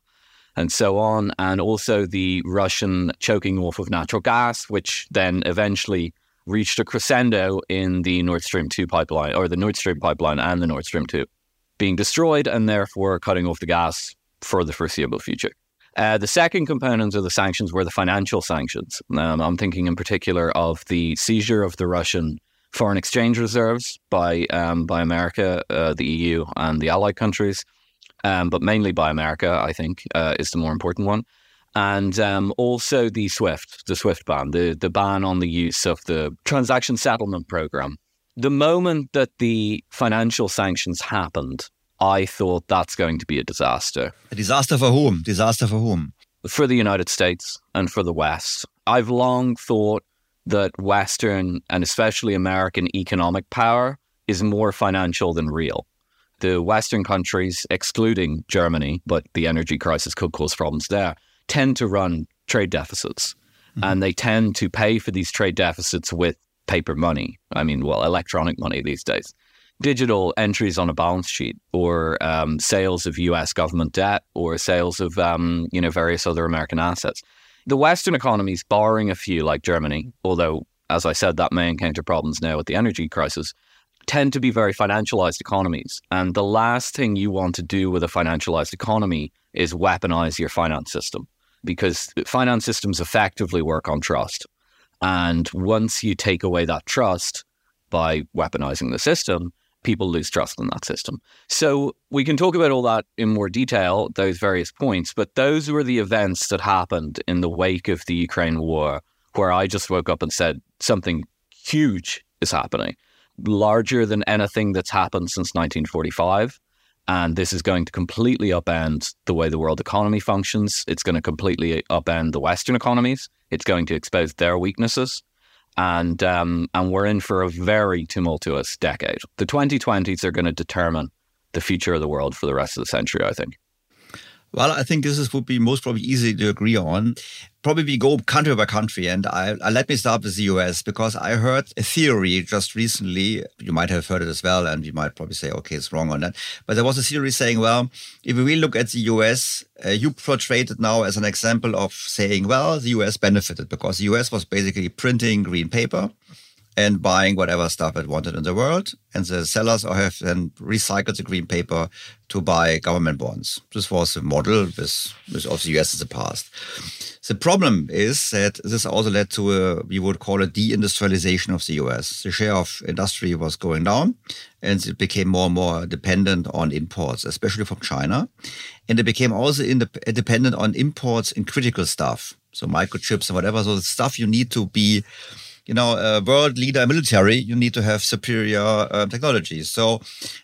and so on, and also the Russian choking off of natural gas, which then eventually reached a crescendo in the Nord Stream 2 pipeline, or the Nord Stream pipeline and the Nord Stream 2 being destroyed, and therefore cutting off the gas for the foreseeable future. Uh, the second component of the sanctions were the financial sanctions. Um, I'm thinking in particular of the seizure of the Russian foreign exchange reserves by um, by America, uh, the EU, and the allied countries, um, but mainly by America. I think uh, is the more important one, and um, also the SWIFT, the SWIFT ban, the the ban on the use of the transaction settlement program. The moment that the financial sanctions happened, I thought that's going to be a disaster. A disaster for whom? Disaster for whom? For the United States and for the West. I've long thought that Western and especially American economic power is more financial than real. The Western countries, excluding Germany, but the energy crisis could cause problems there, tend to run trade deficits. Mm-hmm. And they tend to pay for these trade deficits with paper money. I mean, well, electronic money these days digital entries on a balance sheet or um, sales of US government debt or sales of um, you know various other American assets. The Western economies, barring a few like Germany, although as I said, that may encounter problems now with the energy crisis, tend to be very financialized economies. And the last thing you want to do with a financialized economy is weaponize your finance system because finance systems effectively work on trust. And once you take away that trust by weaponizing the system, people lose trust in that system. So we can talk about all that in more detail, those various points, but those were the events that happened in the wake of the Ukraine war, where I just woke up and said something huge is happening, larger than anything that's happened since 1945. And this is going to completely upend the way the world economy functions. It's going to completely upend the Western economies. It's going to expose their weaknesses and um, and we're in for a very tumultuous decade. The 2020s are going to determine the future of the world for the rest of the century. I think. Well, I think this is, would be most probably easy to agree on. Probably we go country by country, and I, I, let me start with the US because I heard a theory just recently. You might have heard it as well, and you might probably say, okay, it's wrong on that. But there was a theory saying, well, if we look at the US, uh, you portrayed it now as an example of saying, well, the US benefited because the US was basically printing green paper and buying whatever stuff it wanted in the world. And the sellers have then recycled the green paper to buy government bonds. This was the model with, with of the US in the past. The problem is that this also led to a, we would call it deindustrialization of the US. The share of industry was going down and it became more and more dependent on imports, especially from China. And it became also dependent on imports in critical stuff. So microchips and whatever. So the stuff you need to be you know, a world leader military, you need to have superior uh, technology. So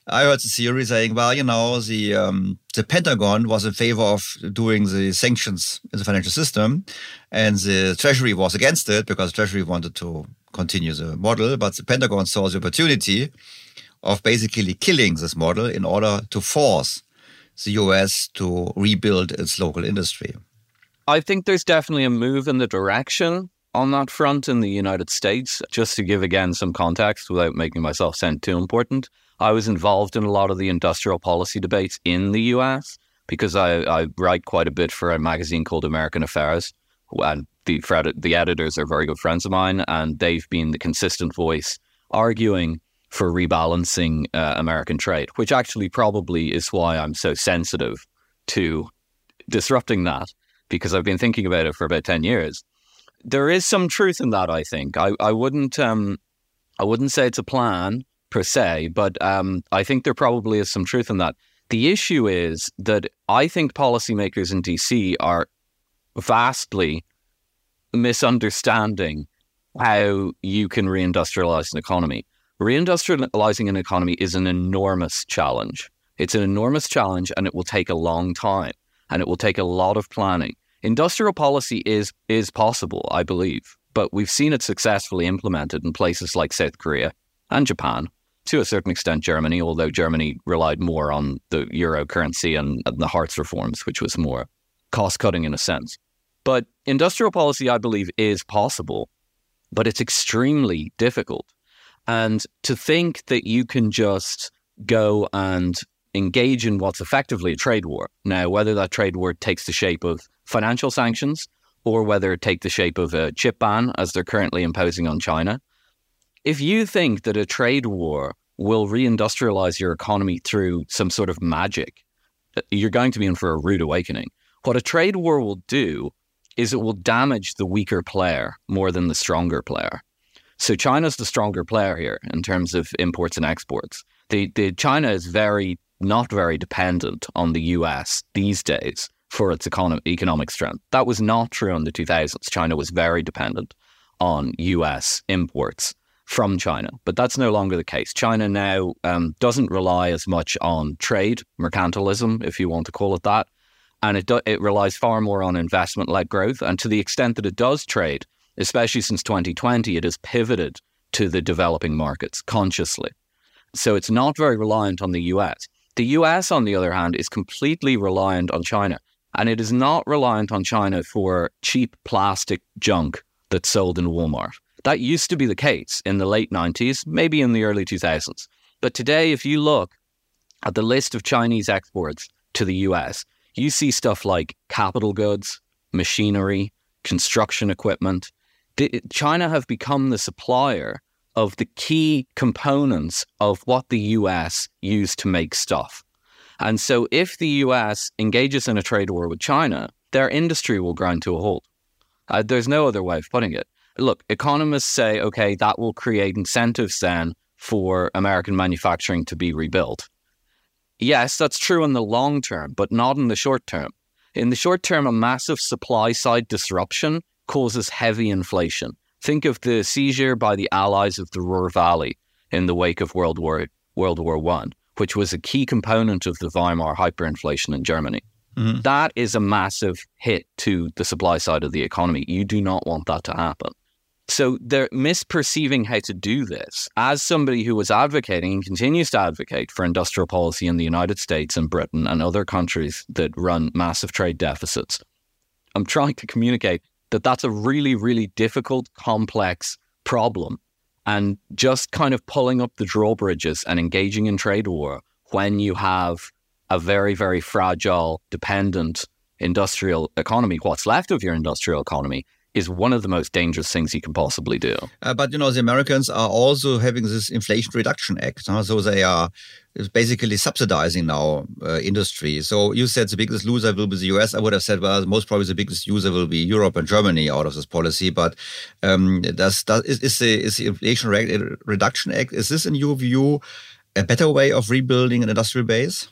I heard the theory saying, well, you know, the um, the Pentagon was in favor of doing the sanctions in the financial system, and the Treasury was against it because Treasury wanted to continue the model, but the Pentagon saw the opportunity of basically killing this model in order to force the US to rebuild its local industry. I think there's definitely a move in the direction on that front in the United States. Just to give again some context without making myself sound too important, I was involved in a lot of the industrial policy debates in the US because I, I write quite a bit for a magazine called American Affairs. And the, the editors are very good friends of mine, and they've been the consistent voice arguing for rebalancing uh, American trade, which actually probably is why I'm so sensitive to disrupting that because I've been thinking about it for about 10 years there is some truth in that. I think I, I wouldn't um, I wouldn't say it's a plan per se, but um, I think there probably is some truth in that. The issue is that I think policymakers in DC are vastly misunderstanding how you can reindustrialize an economy. Reindustrializing an economy is an enormous challenge. It's an enormous challenge and it will take a long time and it will take a lot of planning. Industrial policy is is possible, I believe, but we've seen it successfully implemented in places like South Korea and Japan, to a certain extent Germany, although Germany relied more on the euro currency and, and the Hartz reforms, which was more cost cutting in a sense. But industrial policy, I believe, is possible, but it's extremely difficult. And to think that you can just go and engage in what's effectively a trade war. Now, whether that trade war takes the shape of financial sanctions or whether it take the shape of a chip ban, as they're currently imposing on China, if you think that a trade war will reindustrialize your economy through some sort of magic, uh, you're going to be in for a rude awakening. What a trade war will do is it will damage the weaker player more than the stronger player. So China's the stronger player here in terms of imports and exports. The, the China is very not very dependent on the US these days for its econo- economic strength. That was not true in the 2000s. China was very dependent on US imports from China, but that's no longer the case. China now um, doesn't rely as much on trade, mercantilism, if you want to call it that, and it do- it relies far more on investment led growth. And to the extent that it does trade, especially since 2020, it has pivoted to the developing markets consciously. So it's not very reliant on the US. The US, on the other hand, is completely reliant on China, and it is not reliant on China for cheap plastic junk that's sold in Walmart. That used to be the case in the late 90s, maybe in the early 2000s. But today, if you look at the list of Chinese exports to the US, you see stuff like capital goods, machinery, construction equipment. China have become the supplier of the key components of what the US used to make stuff. And so if the US engages in a trade war with China, their industry will grind to a halt. Uh, there's no other way of putting it. Look, economists say, okay, that will create incentives then for American manufacturing to be rebuilt. Yes, that's true in the long term, but not in the short term. In the short term, a massive supply side disruption causes heavy inflation. Think of the seizure by the Allies of the Ruhr Valley in the wake of World War World War One, which was a key component of the Weimar hyperinflation in Germany. Mm-hmm. That is a massive hit to the supply side of the economy. You do not want that to happen. So they're misperceiving how to do this. As somebody who was advocating and continues to advocate for industrial policy in the United States and Britain and other countries that run massive trade deficits, I'm trying to communicate that that's a really, really difficult, complex problem. And just kind of pulling up the drawbridges and engaging in trade war when you have a very, very fragile, dependent industrial economy, what's left of your industrial economy, is one of the most dangerous things you can possibly do. Uh, but you know, the Americans are also having this Inflation Reduction Act, huh? so they are basically subsidizing now uh, industry. So you said the biggest loser will be the US. I would have said, well, most probably the biggest user will be Europe and Germany out of this policy. But um, does, does is, is, the, is the Inflation Reduction Act is this in your view a better way of rebuilding an industrial base?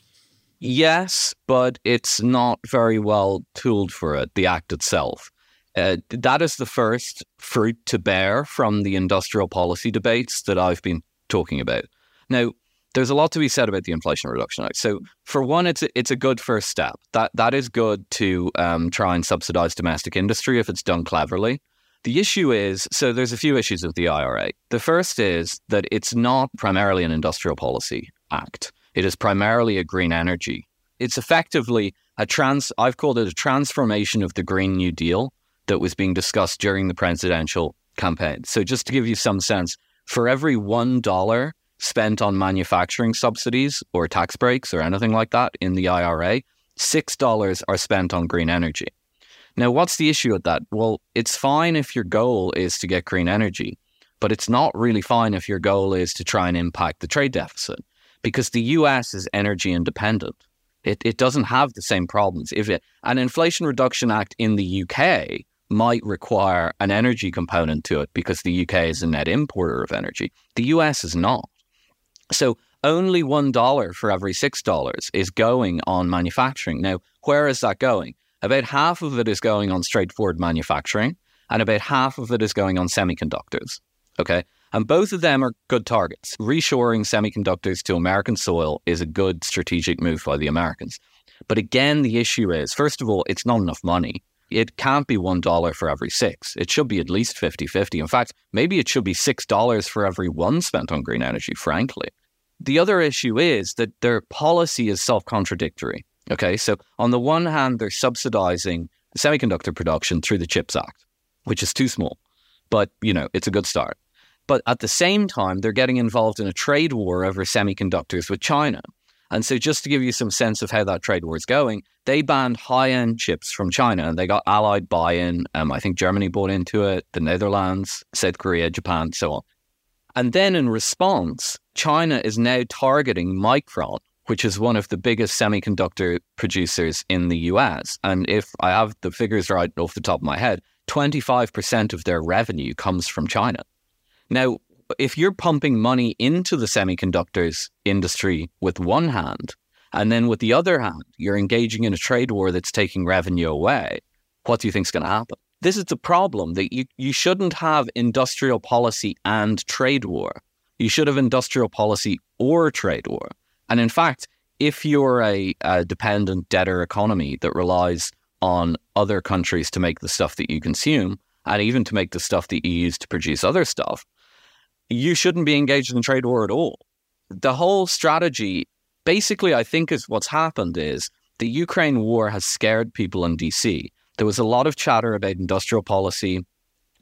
Yes, but it's not very well tooled for it. The act itself. Uh, that is the first fruit to bear from the industrial policy debates that I've been talking about. Now, there's a lot to be said about the Inflation Reduction Act. So, for one, it's a, it's a good first step. That that is good to um, try and subsidize domestic industry if it's done cleverly. The issue is so there's a few issues with the IRA. The first is that it's not primarily an industrial policy act. It is primarily a green energy. It's effectively a trans. I've called it a transformation of the Green New Deal that was being discussed during the presidential campaign. So, just to give you some sense, for every one dollar spent on manufacturing subsidies or tax breaks or anything like that in the IRA, $6 are spent on green energy. Now, what's the issue with that? Well, it's fine if your goal is to get green energy, but it's not really fine if your goal is to try and impact the trade deficit because the US is energy independent. It, it doesn't have the same problems. If it, an Inflation Reduction Act in the UK might require an energy component to it because the UK is a net importer of energy, the US is not. So only $1 for every $6 is going on manufacturing. Now, where is that going? About half of it is going on straightforward manufacturing, and about half of it is going on semiconductors. Okay. And both of them are good targets. Reshoring semiconductors to American soil is a good strategic move by the Americans. But again, the issue is first of all, it's not enough money. It can't be $1 for every six. It should be at least 50 50. In fact, maybe it should be $6 for every one spent on green energy, frankly. The other issue is that their policy is self contradictory. Okay, so on the one hand, they're subsidizing semiconductor production through the CHIPS Act, which is too small, but you know, it's a good start. But at the same time, they're getting involved in a trade war over semiconductors with China. And so, just to give you some sense of how that trade war is going, they banned high end chips from China and they got allied buy in. Um, I think Germany bought into it, the Netherlands, South Korea, Japan, so on. And then in response, China is now targeting Micron, which is one of the biggest semiconductor producers in the US. And if I have the figures right off the top of my head, 25% of their revenue comes from China. Now, if you're pumping money into the semiconductors industry with one hand, and then with the other hand, you're engaging in a trade war that's taking revenue away, what do you think is going to happen? This is the problem that you, you shouldn't have industrial policy and trade war. You should have industrial policy or trade war. And in fact, if you're a, a dependent debtor economy that relies on other countries to make the stuff that you consume, and even to make the stuff that you use to produce other stuff, you shouldn't be engaged in trade war at all. The whole strategy, basically, I think, is what's happened is the Ukraine war has scared people in DC. There was a lot of chatter about industrial policy.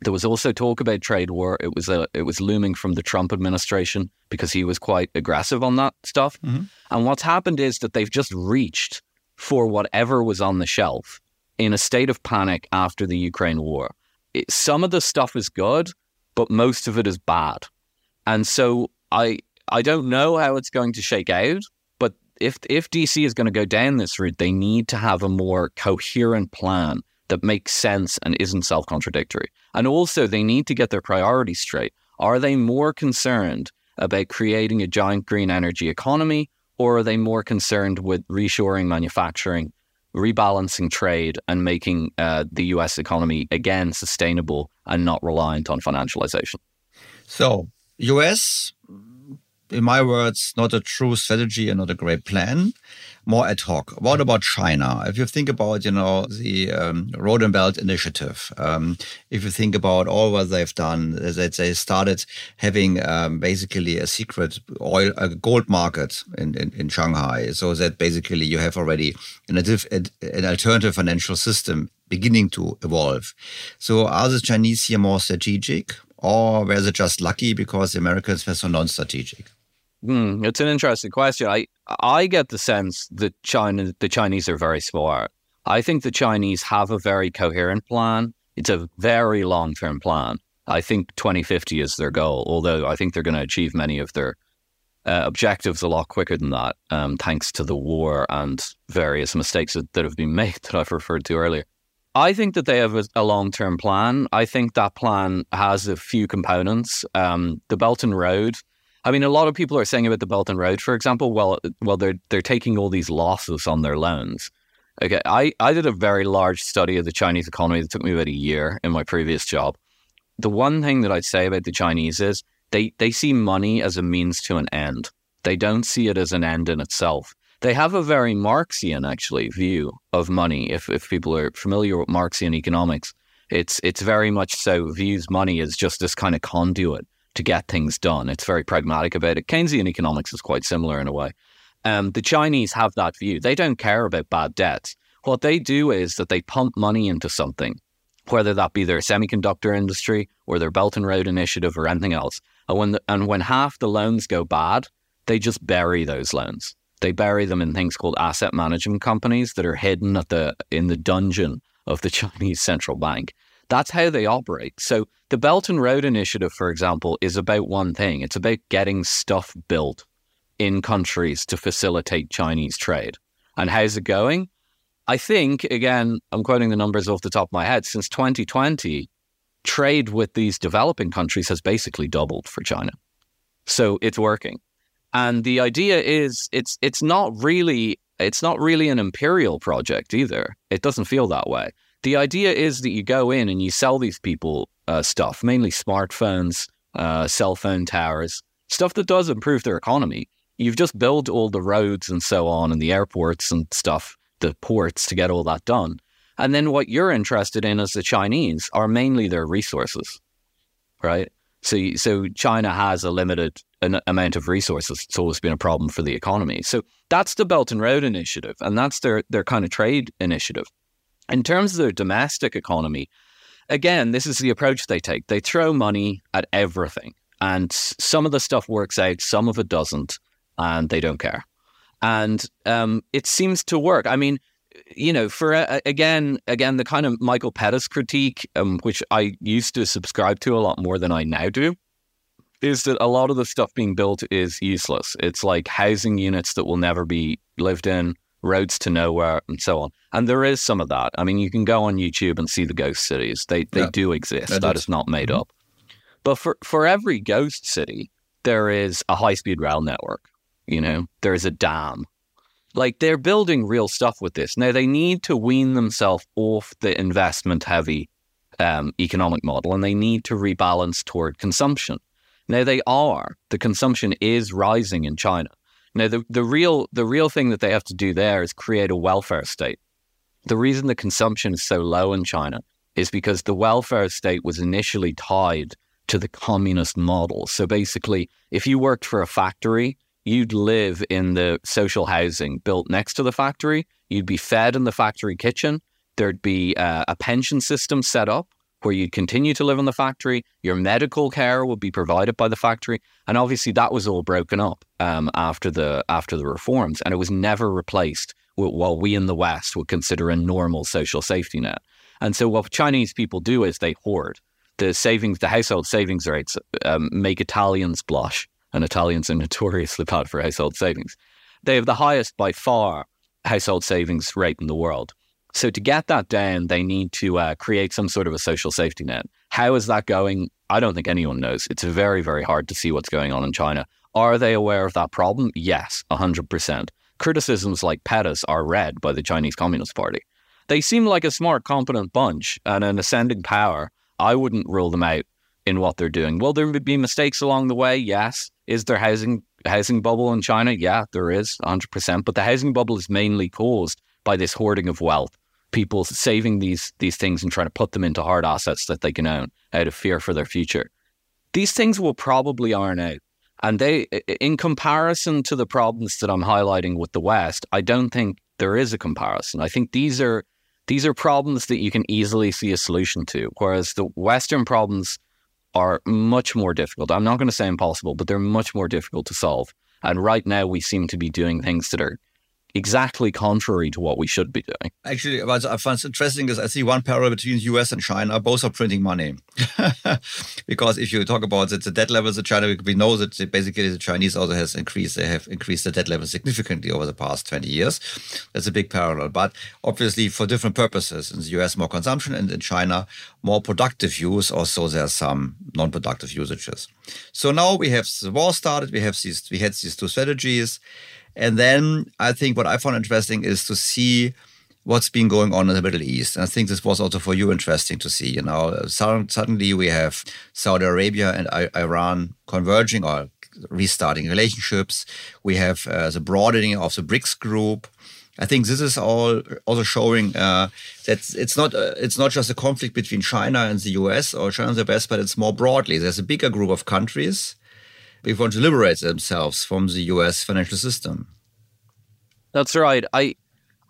There was also talk about trade war. It was a, it was looming from the Trump administration because he was quite aggressive on that stuff. Mm-hmm. And what's happened is that they've just reached for whatever was on the shelf in a state of panic after the Ukraine war. It, some of the stuff is good, but most of it is bad. And so I I don't know how it's going to shake out, but if if DC is going to go down this route, they need to have a more coherent plan that makes sense and isn't self-contradictory. And also they need to get their priorities straight. Are they more concerned about creating a giant green energy economy or are they more concerned with reshoring manufacturing, rebalancing trade and making uh, the US economy again sustainable and not reliant on financialization? So, US, in my words, not a true strategy and not a great plan, more ad hoc. What about China? If you think about, you know, the um, Road and Belt Initiative, um, if you think about all what they've done, that they started having um, basically a secret oil, a gold market in, in, in, Shanghai, so that basically you have already an, an alternative financial system beginning to evolve. So are the Chinese here more strategic? Or were they just lucky because the Americans were so non-strategic? Mm, it's an interesting question. I I get the sense that China, the Chinese are very smart. I think the Chinese have a very coherent plan. It's a very long-term plan. I think 2050 is their goal, although I think they're going to achieve many of their uh, objectives a lot quicker than that, um, thanks to the war and various mistakes that, that have been made that I've referred to earlier. I think that they have a, long term plan. I think that plan has a few components. Um, the Belt and Road. I mean, a lot of people are saying about the Belt and Road, for example, well, well, they're they're taking all these losses on their loans. Okay, I, I did a very large study of the Chinese economy that took me about a year in my previous job. The one thing that I'd say about the Chinese is they, they see money as a means to an end. They don't see it as an end in itself. They have a very Marxian, actually, view of money. If, if people are familiar with Marxian economics, it's it's very much so views money as just this kind of conduit to get things done. It's very pragmatic about it. Keynesian economics is quite similar in a way. Um, the Chinese have that view. They don't care about bad debts. What they do is that they pump money into something, whether that be their semiconductor industry or their Belt and Road initiative or anything else. And when the, and when half the loans go bad, they just bury those loans. They bury them in things called asset management companies that are hidden at the in the dungeon of the Chinese central bank. That's how they operate. So the Belt and Road Initiative, for example, is about one thing. It's about getting stuff built in countries to facilitate Chinese trade. And how's it going? I think, again, I'm quoting the numbers off the top of my head, since 2020, trade with these developing countries has basically doubled for China. So it's working. And the idea is it's it's not really it's not really an imperial project either. It doesn't feel that way. The idea is that you go in and you sell these people uh, stuff, mainly smartphones, uh, cell phone towers, stuff that does improve their economy. You've just built all the roads and so on, and the airports and stuff, the ports to get all that done. And then what you're interested in as the Chinese are mainly their resources, right? So, so China has a limited an amount of resources. It's always been a problem for the economy. So that's the Belt and Road Initiative, and that's their their kind of trade initiative. In terms of their domestic economy, again, this is the approach they take. They throw money at everything, and some of the stuff works out, some of it doesn't, and they don't care. And um, it seems to work. I mean, you know, for uh, again, again, the kind of Michael Pettis critique, um, which I used to subscribe to a lot more than I now do, is that a lot of the stuff being built is useless. It's like housing units that will never be lived in, roads to nowhere, and so on. And there is some of that. I mean, you can go on YouTube and see the ghost cities. They they yeah, do exist. That is. is not made mm-hmm. up. But for for every ghost city, there is a high speed rail network. You know, there is a dam. Like they're building real stuff with this. Now they need to wean themselves off the investment heavy um, economic model, and they need to rebalance toward consumption. Now they are. The consumption is rising in China. Now the, the real the real thing that they have to do there is create a welfare state. The reason the consumption is so low in China is because the welfare state was initially tied to the communist model. So basically, if you worked for a factory, you'd live in the social housing built next to the factory. You'd be fed in the factory kitchen. There'd be uh, a pension system set up where you'd continue to live in the factory. Your medical care would be provided by the factory, and obviously that was all broken up um, after the after the reforms, and it was never replaced with what we in the West would consider a normal social safety net. And so, what Chinese people do is they hoard the savings, the household savings rates um, make Italians blush, and Italians are notoriously bad for household savings. They have the highest by far household savings rate in the world. So to get that down, they need to uh, create some sort of a social safety net. How is that going? I don't think anyone knows. It's very, very hard to see what's going on in China. Are they aware of that problem? Yes, 100%. Criticisms like Pettis are read by the Chinese Communist Party. They seem like a smart, competent bunch and an ascending power. I wouldn't rule them out in what they're doing. Will there be mistakes along the way? Yes. Is there housing housing bubble in China? Yeah, there is, 100%. But the housing bubble is mainly caused by this hoarding of wealth people saving these these things and trying to put them into hard assets that they can own out of fear for their future. These things will probably iron out. And they, in comparison to the problems that I'm highlighting with the West, I don't think there is a comparison. I think these are these are problems that you can easily see a solution to, whereas the Western problems are much more difficult. I'm not going to say impossible, but they're much more difficult to solve. And right now, we seem to be doing things that are exactly contrary to what we should be doing. Actually, what I find interesting is I see one parallel between the US and China. Both are printing money. because if you talk about the, the debt levels in China, we know that basically the Chinese also has increased. They have increased the debt level significantly over the past 20 years. That's a big parallel. But obviously for different purposes. In the US, more consumption and in China, more productive use. Also, there are some non-productive usages. So now we have the war started. We have these, we had these two strategies. And then I think what I found interesting is to see what's been going on in the Middle East. And I think this was also for you interesting to see. You know, suddenly we have Saudi Arabia and Iran converging or restarting relationships. We have uh, the broadening of the BRICS group. I think this is all also showing uh, that it's not uh, it's not just a conflict between China and the US or China and the West, but it's more broadly. There's a bigger group of countries they want to liberate themselves from the US financial system. That's right. I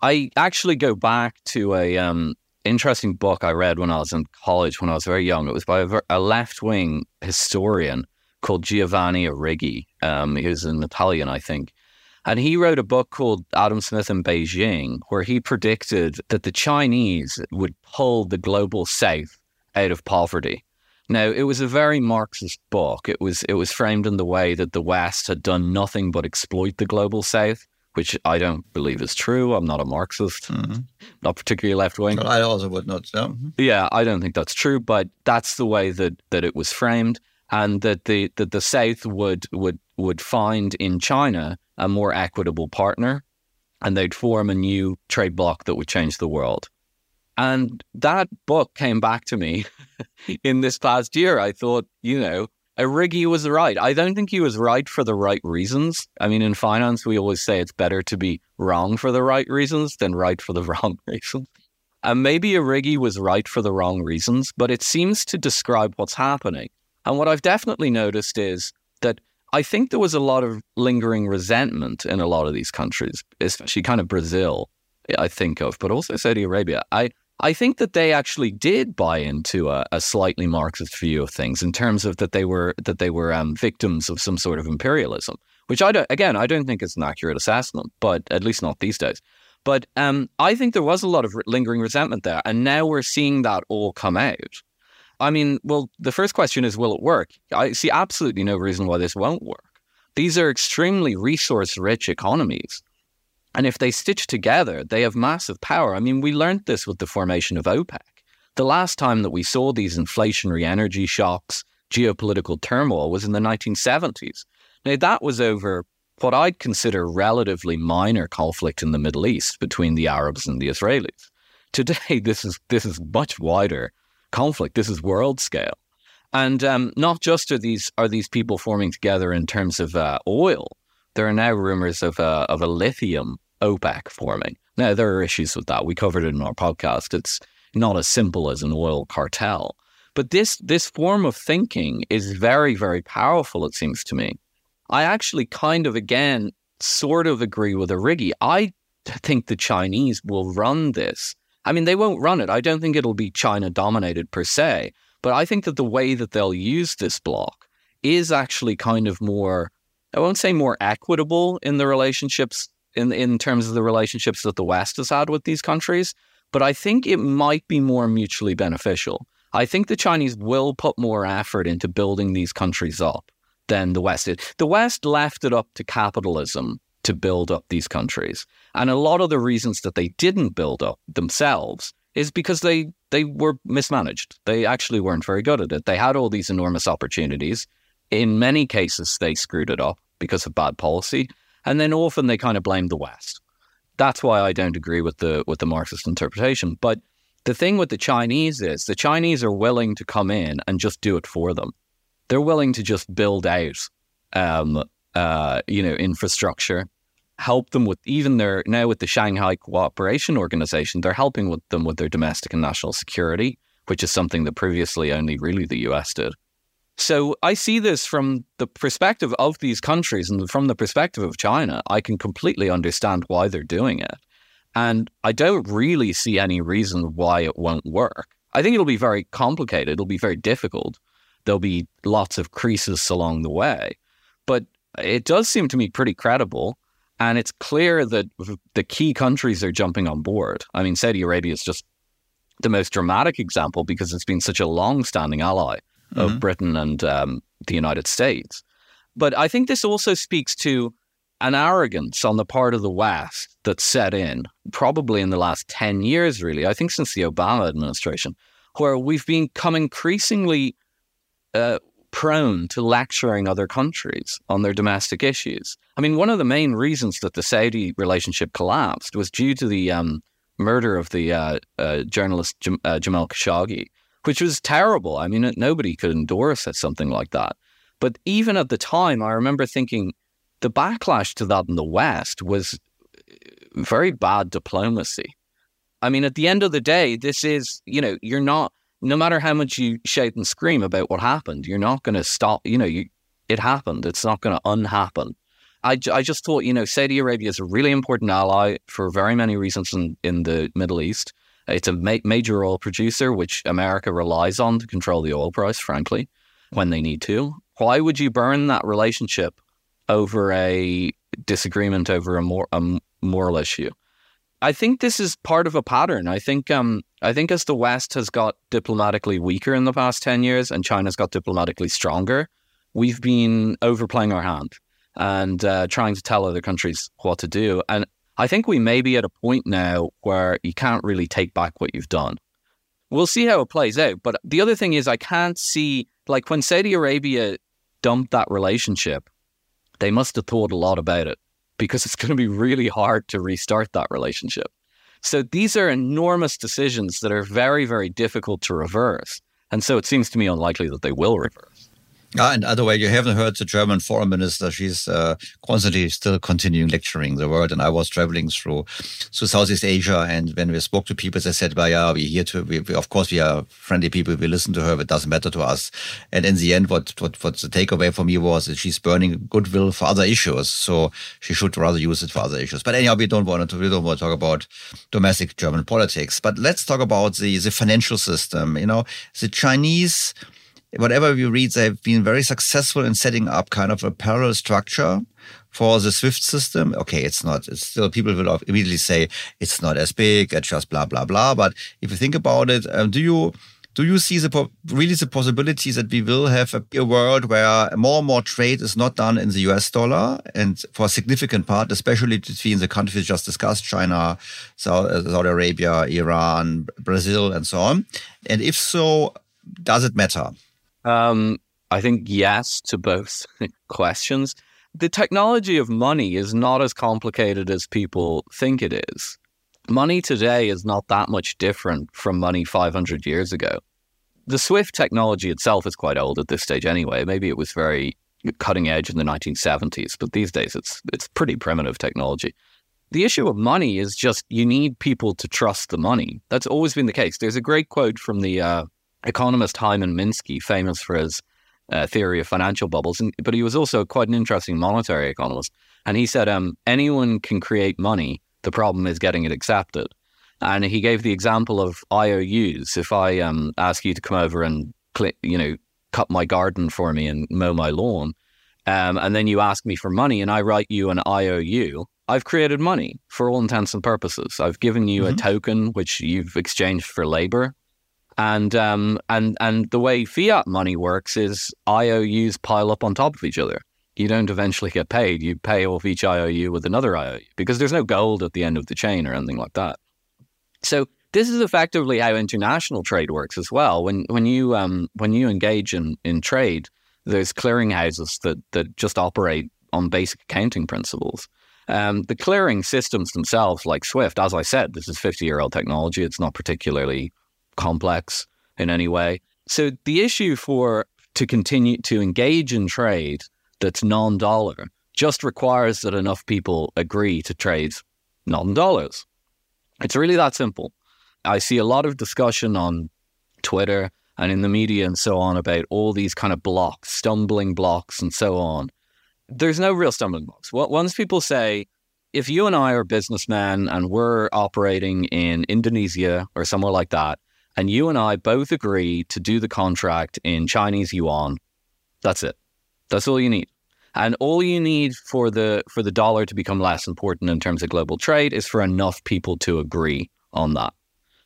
I actually go back to a um, interesting book I read when I was in college when I was very young. It was by a, a left wing historian called Giovanni Arrighi. Um, he was an Italian, I think. And he wrote a book called Adam Smith in Beijing, where he predicted that the Chinese would pull the global south out of poverty. Now, it was a very Marxist book. It was it was framed in the way that the West had done nothing but exploit the global South, which I don't believe is true. I'm not a Marxist, mm-hmm. not particularly left wing. Well, I also would not. No. Yeah, I don't think that's true, but that's the way that that it was framed, and that the that the South would would would find in China a more equitable partner, and they'd form a new trade bloc that would change the world. And that book came back to me in this past year. I thought, you know, Arrighi was right. I don't think he was right for the right reasons. I mean, in finance, we always say it's better to be wrong for the right reasons than right for the wrong reasons. And maybe Arrighi was right for the wrong reasons, but it seems to describe what's happening. And what I've definitely noticed is that I think there was a lot of lingering resentment in a lot of these countries, especially kind of Brazil, I think of, but also Saudi Arabia. I, I think that they actually did buy into a, a, slightly Marxist view of things in terms of that they were that they were um, victims of some sort of imperialism, which I don't, again I don't think is an accurate assessment, but at least not these days. But um, I think there was a lot of lingering resentment there, and now we're seeing that all come out. I mean, well, the first question is, will it work? I see absolutely no reason why this won't work. These are extremely resource-rich economies. And if they stitch together, they have massive power. I mean, we learned this with the formation of OPEC. The last time that we saw these inflationary energy shocks, geopolitical turmoil was in the 1970s. Now, that was over what I'd consider relatively minor conflict in the Middle East between the Arabs and the Israelis. Today, this is this is much wider conflict. This is world scale, and um, not just are these are these people forming together in terms of uh, oil, there are now rumors of a, of a lithium OPEC forming. Now, there are issues with that. We covered it in our podcast. It's not as simple as an oil cartel. But this, this form of thinking is very, very powerful, it seems to me. I actually kind of, again, sort of agree with Arrighi. I think the Chinese will run this. I mean, they won't run it. I don't think it'll be China dominated per se. But I think that the way that they'll use this block is actually kind of more I won't say more equitable in the relationships in in terms of the relationships that the West has had with these countries, but I think it might be more mutually beneficial. I think the Chinese will put more effort into building these countries up than the West did. The West left it up to capitalism to build up these countries. And a lot of the reasons that they didn't build up themselves is because they they were mismanaged. They actually weren't very good at it. They had all these enormous opportunities in many cases, they screwed it up because of bad policy, and then often they kind of blame the West. That's why I don't agree with the with the Marxist interpretation. But the thing with the Chinese is the Chinese are willing to come in and just do it for them. They're willing to just build out, um, uh, you know, infrastructure, help them with even their now with the Shanghai Cooperation Organization. They're helping with them with their domestic and national security, which is something that previously only really the U.S. did. So I see this from the perspective of these countries and from the perspective of China. I can completely understand why they're doing it. And I don't really see any reason why it won't work. I think it'll be very complicated. It'll be very difficult. There'll be lots of creases along the way. But it does seem to me pretty credible. And it's clear that the key countries are jumping on board. I mean, Saudi Arabia is just the most dramatic example because it's been such a long standing ally of mm-hmm. Britain and um, the United States. But I think this also speaks to an arrogance on the part of the West that set in probably in the last 10 years, really. I think since the Obama administration, where we've become increasingly uh, prone to lecturing other countries on their domestic issues. I mean, one of the main reasons that the Saudi relationship collapsed was due to the um, murder of the uh, uh, journalist Jam- uh, Jamal Khashoggi which was terrible. I mean, nobody could endorse something like that. But even at the time, I remember thinking the backlash to that in the West was uh, very bad diplomacy. I mean, at the end of the day, this is, you know, you're not, no matter how much you shout and scream about what happened, you're not going to stop, you know, you, it happened. It's not going to unhappen. I, I just thought, you know, Saudi Arabia is a really important ally for very many reasons in, in the Middle East. It's a ma- major oil producer, which America relies on to control the oil price, frankly, when they need to. Why would you burn that relationship over a disagreement over a, more, a moral issue? I think this is part of a pattern. I think um, I think as the West has got diplomatically weaker in the past 10 years and China's got diplomatically stronger, we've been overplaying our hand and uh, trying to tell other countries what to do. And I think we may be at a point now where you can't really take back what you've done. We'll see how it plays out. But the other thing is, I can't see, like, when Saudi Arabia dumped that relationship, they must have thought a lot about it because it's going to be really hard to restart that relationship. So these are enormous decisions that are very, very difficult to reverse. And so it seems to me unlikely that they will reverse. Yeah, and other way, you haven't heard the German foreign minister. She's uh, constantly still continuing lecturing the world. And I was traveling through through Southeast Asia, and when we spoke to people, they said, "Well, yeah, we're here to. We, we, of course, we are friendly people. We listen to her, but it doesn't matter to us." And in the end, what what what the takeaway for me was that she's burning goodwill for other issues. So she should rather use it for other issues. But anyhow, we don't want to. We don't want to talk about domestic German politics. But let's talk about the the financial system. You know, the Chinese whatever we read, they've been very successful in setting up kind of a parallel structure for the Swift system. Okay, it's not, it's still, people will immediately say it's not as big, it's just blah, blah, blah. But if you think about it, um, do you, do you see the really the possibility that we will have a, a, world where more and more trade is not done in the US dollar and for a significant part, especially between the countries just discussed, China, Saudi Arabia, Iran, Brazil, and so on? And if so, does it matter? Um, I think yes to both questions. The technology of money is not as complicated as people think it is. Money today is not that much different from money 500 years ago. The Swift technology itself is quite old at this stage anyway. Maybe it was very cutting edge in the 1970s, but these days it's it's pretty primitive technology. The issue of money is just you need people to trust the money. That's always been the case. There's a great quote from the uh, economist Hyman Minsky, famous for his uh, theory of financial bubbles, and, but he was also quite an interesting monetary economist. And he said, um, anyone can create money. The problem is getting it accepted. And he gave the example of IOUs. If I um, ask you to come over and, cl- you know, cut my garden for me and mow my lawn, um, and then you ask me for money and I write you an IOU, I've created money for all intents and purposes. I've given you mm-hmm. a token which you've exchanged for labor. And um, and and the way fiat money works is IOUs pile up on top of each other. You don't eventually get paid. You pay off each IOU with another IOU because there's no gold at the end of the chain or anything like that. So this is effectively how international trade works as well. When when you um, when you engage in, in trade, there's clearinghouses that that just operate on basic accounting principles. Um, the clearing systems themselves, like Swift, as I said, this is 50 year old technology. It's not particularly complex in any way. So the issue for to continue to engage in trade that's non-dollar just requires that enough people agree to trade non-dollars. It's really that simple. I see a lot of discussion on Twitter and in the media and so on about all these kind of blocks, stumbling blocks and so on. There's no real stumbling blocks. Once people say, if you and I are businessmen and we're operating in Indonesia or somewhere like that, and you and I both agree to do the contract in Chinese yuan, that's it. That's all you need. And all you need for the for the dollar to become less important in terms of global trade is for enough people to agree on that.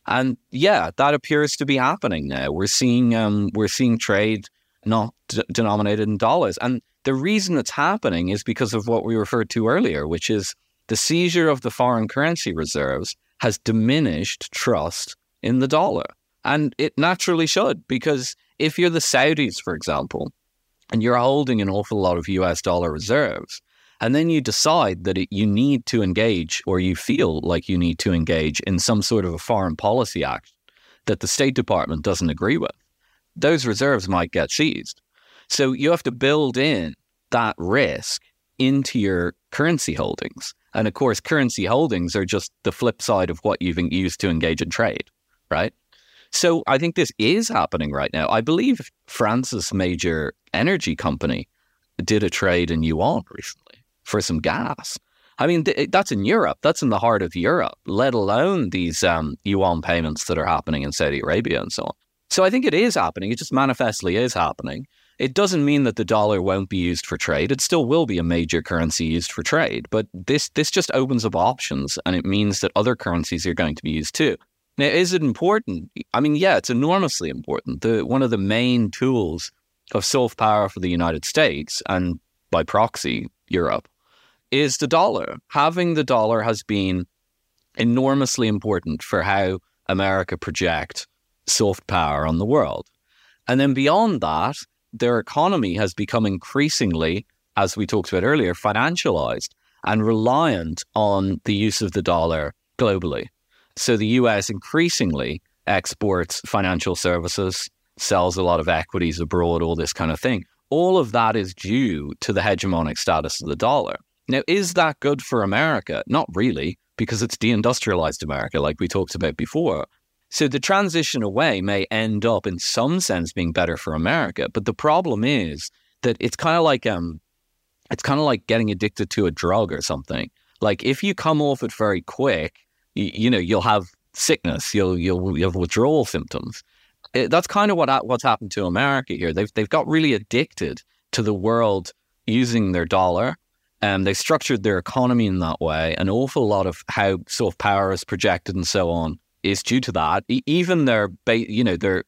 And yeah, that appears to be happening now. We're seeing um, we're seeing trade not d- denominated in dollars, and the reason it's happening is because of what we referred to earlier, which is the seizure of the foreign currency reserves has diminished trust in the dollar. And it naturally should, because if you're the Saudis, for example, and you're holding an awful lot of US dollar reserves, and then you decide that it, you need to engage or you feel like you need to engage in some sort of a foreign policy act that the State Department doesn't agree with, those reserves might get seized. So you have to build in that risk into your currency holdings. And of course, currency holdings are just the flip side of what you've used to engage in trade, right? So I think this is happening right now. I believe France's major energy company did a trade in yuan recently for some gas. I mean, th- that's in Europe. That's in the heart of Europe, let alone these um, yuan payments that are happening in Saudi Arabia and so on. So I think it is happening. It just manifestly is happening. It doesn't mean that the dollar won't be used for trade. It still will be a major currency used for trade, but this this just opens up options, and it means that other currencies are going to be used too. Now, is it important? I mean, yeah, it's enormously important. The, one of the main tools of soft power for the United States and by proxy, Europe, is the dollar. Having the dollar has been enormously important for how America project soft power on the world. And then beyond that, their economy has become increasingly, as we talked about earlier, financialized and reliant on the use of the dollar globally. So the US increasingly exports financial services, sells a lot of equities abroad, all this kind of thing. all of that is due to the hegemonic status of the dollar. Now, is that good for America? Not really, because it's deindustrialized America, like we talked about before. So the transition away may end up, in some sense, being better for America. But the problem is that it's kind of like um, it's kind of like getting addicted to a drug or something. Like if you come off it very quick, you, you know you'll have sickness, you'll you'll, you'll have withdrawal symptoms. It, that's kind of what what's happened to America here. They've they've got really addicted to the world using their dollar. and they structured their economy in that way. An awful lot of how soft power is projected and so on is due to that. Even their, you know, their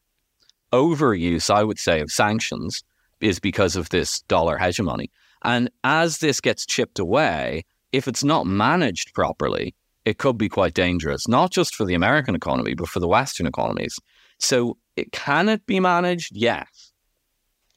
overuse, I would say, of sanctions is because of this dollar hegemony. And as this gets chipped away, if it's not managed properly, it could be quite dangerous, not just for the American economy, but for the Western economies. So, it, can it be managed? Yes.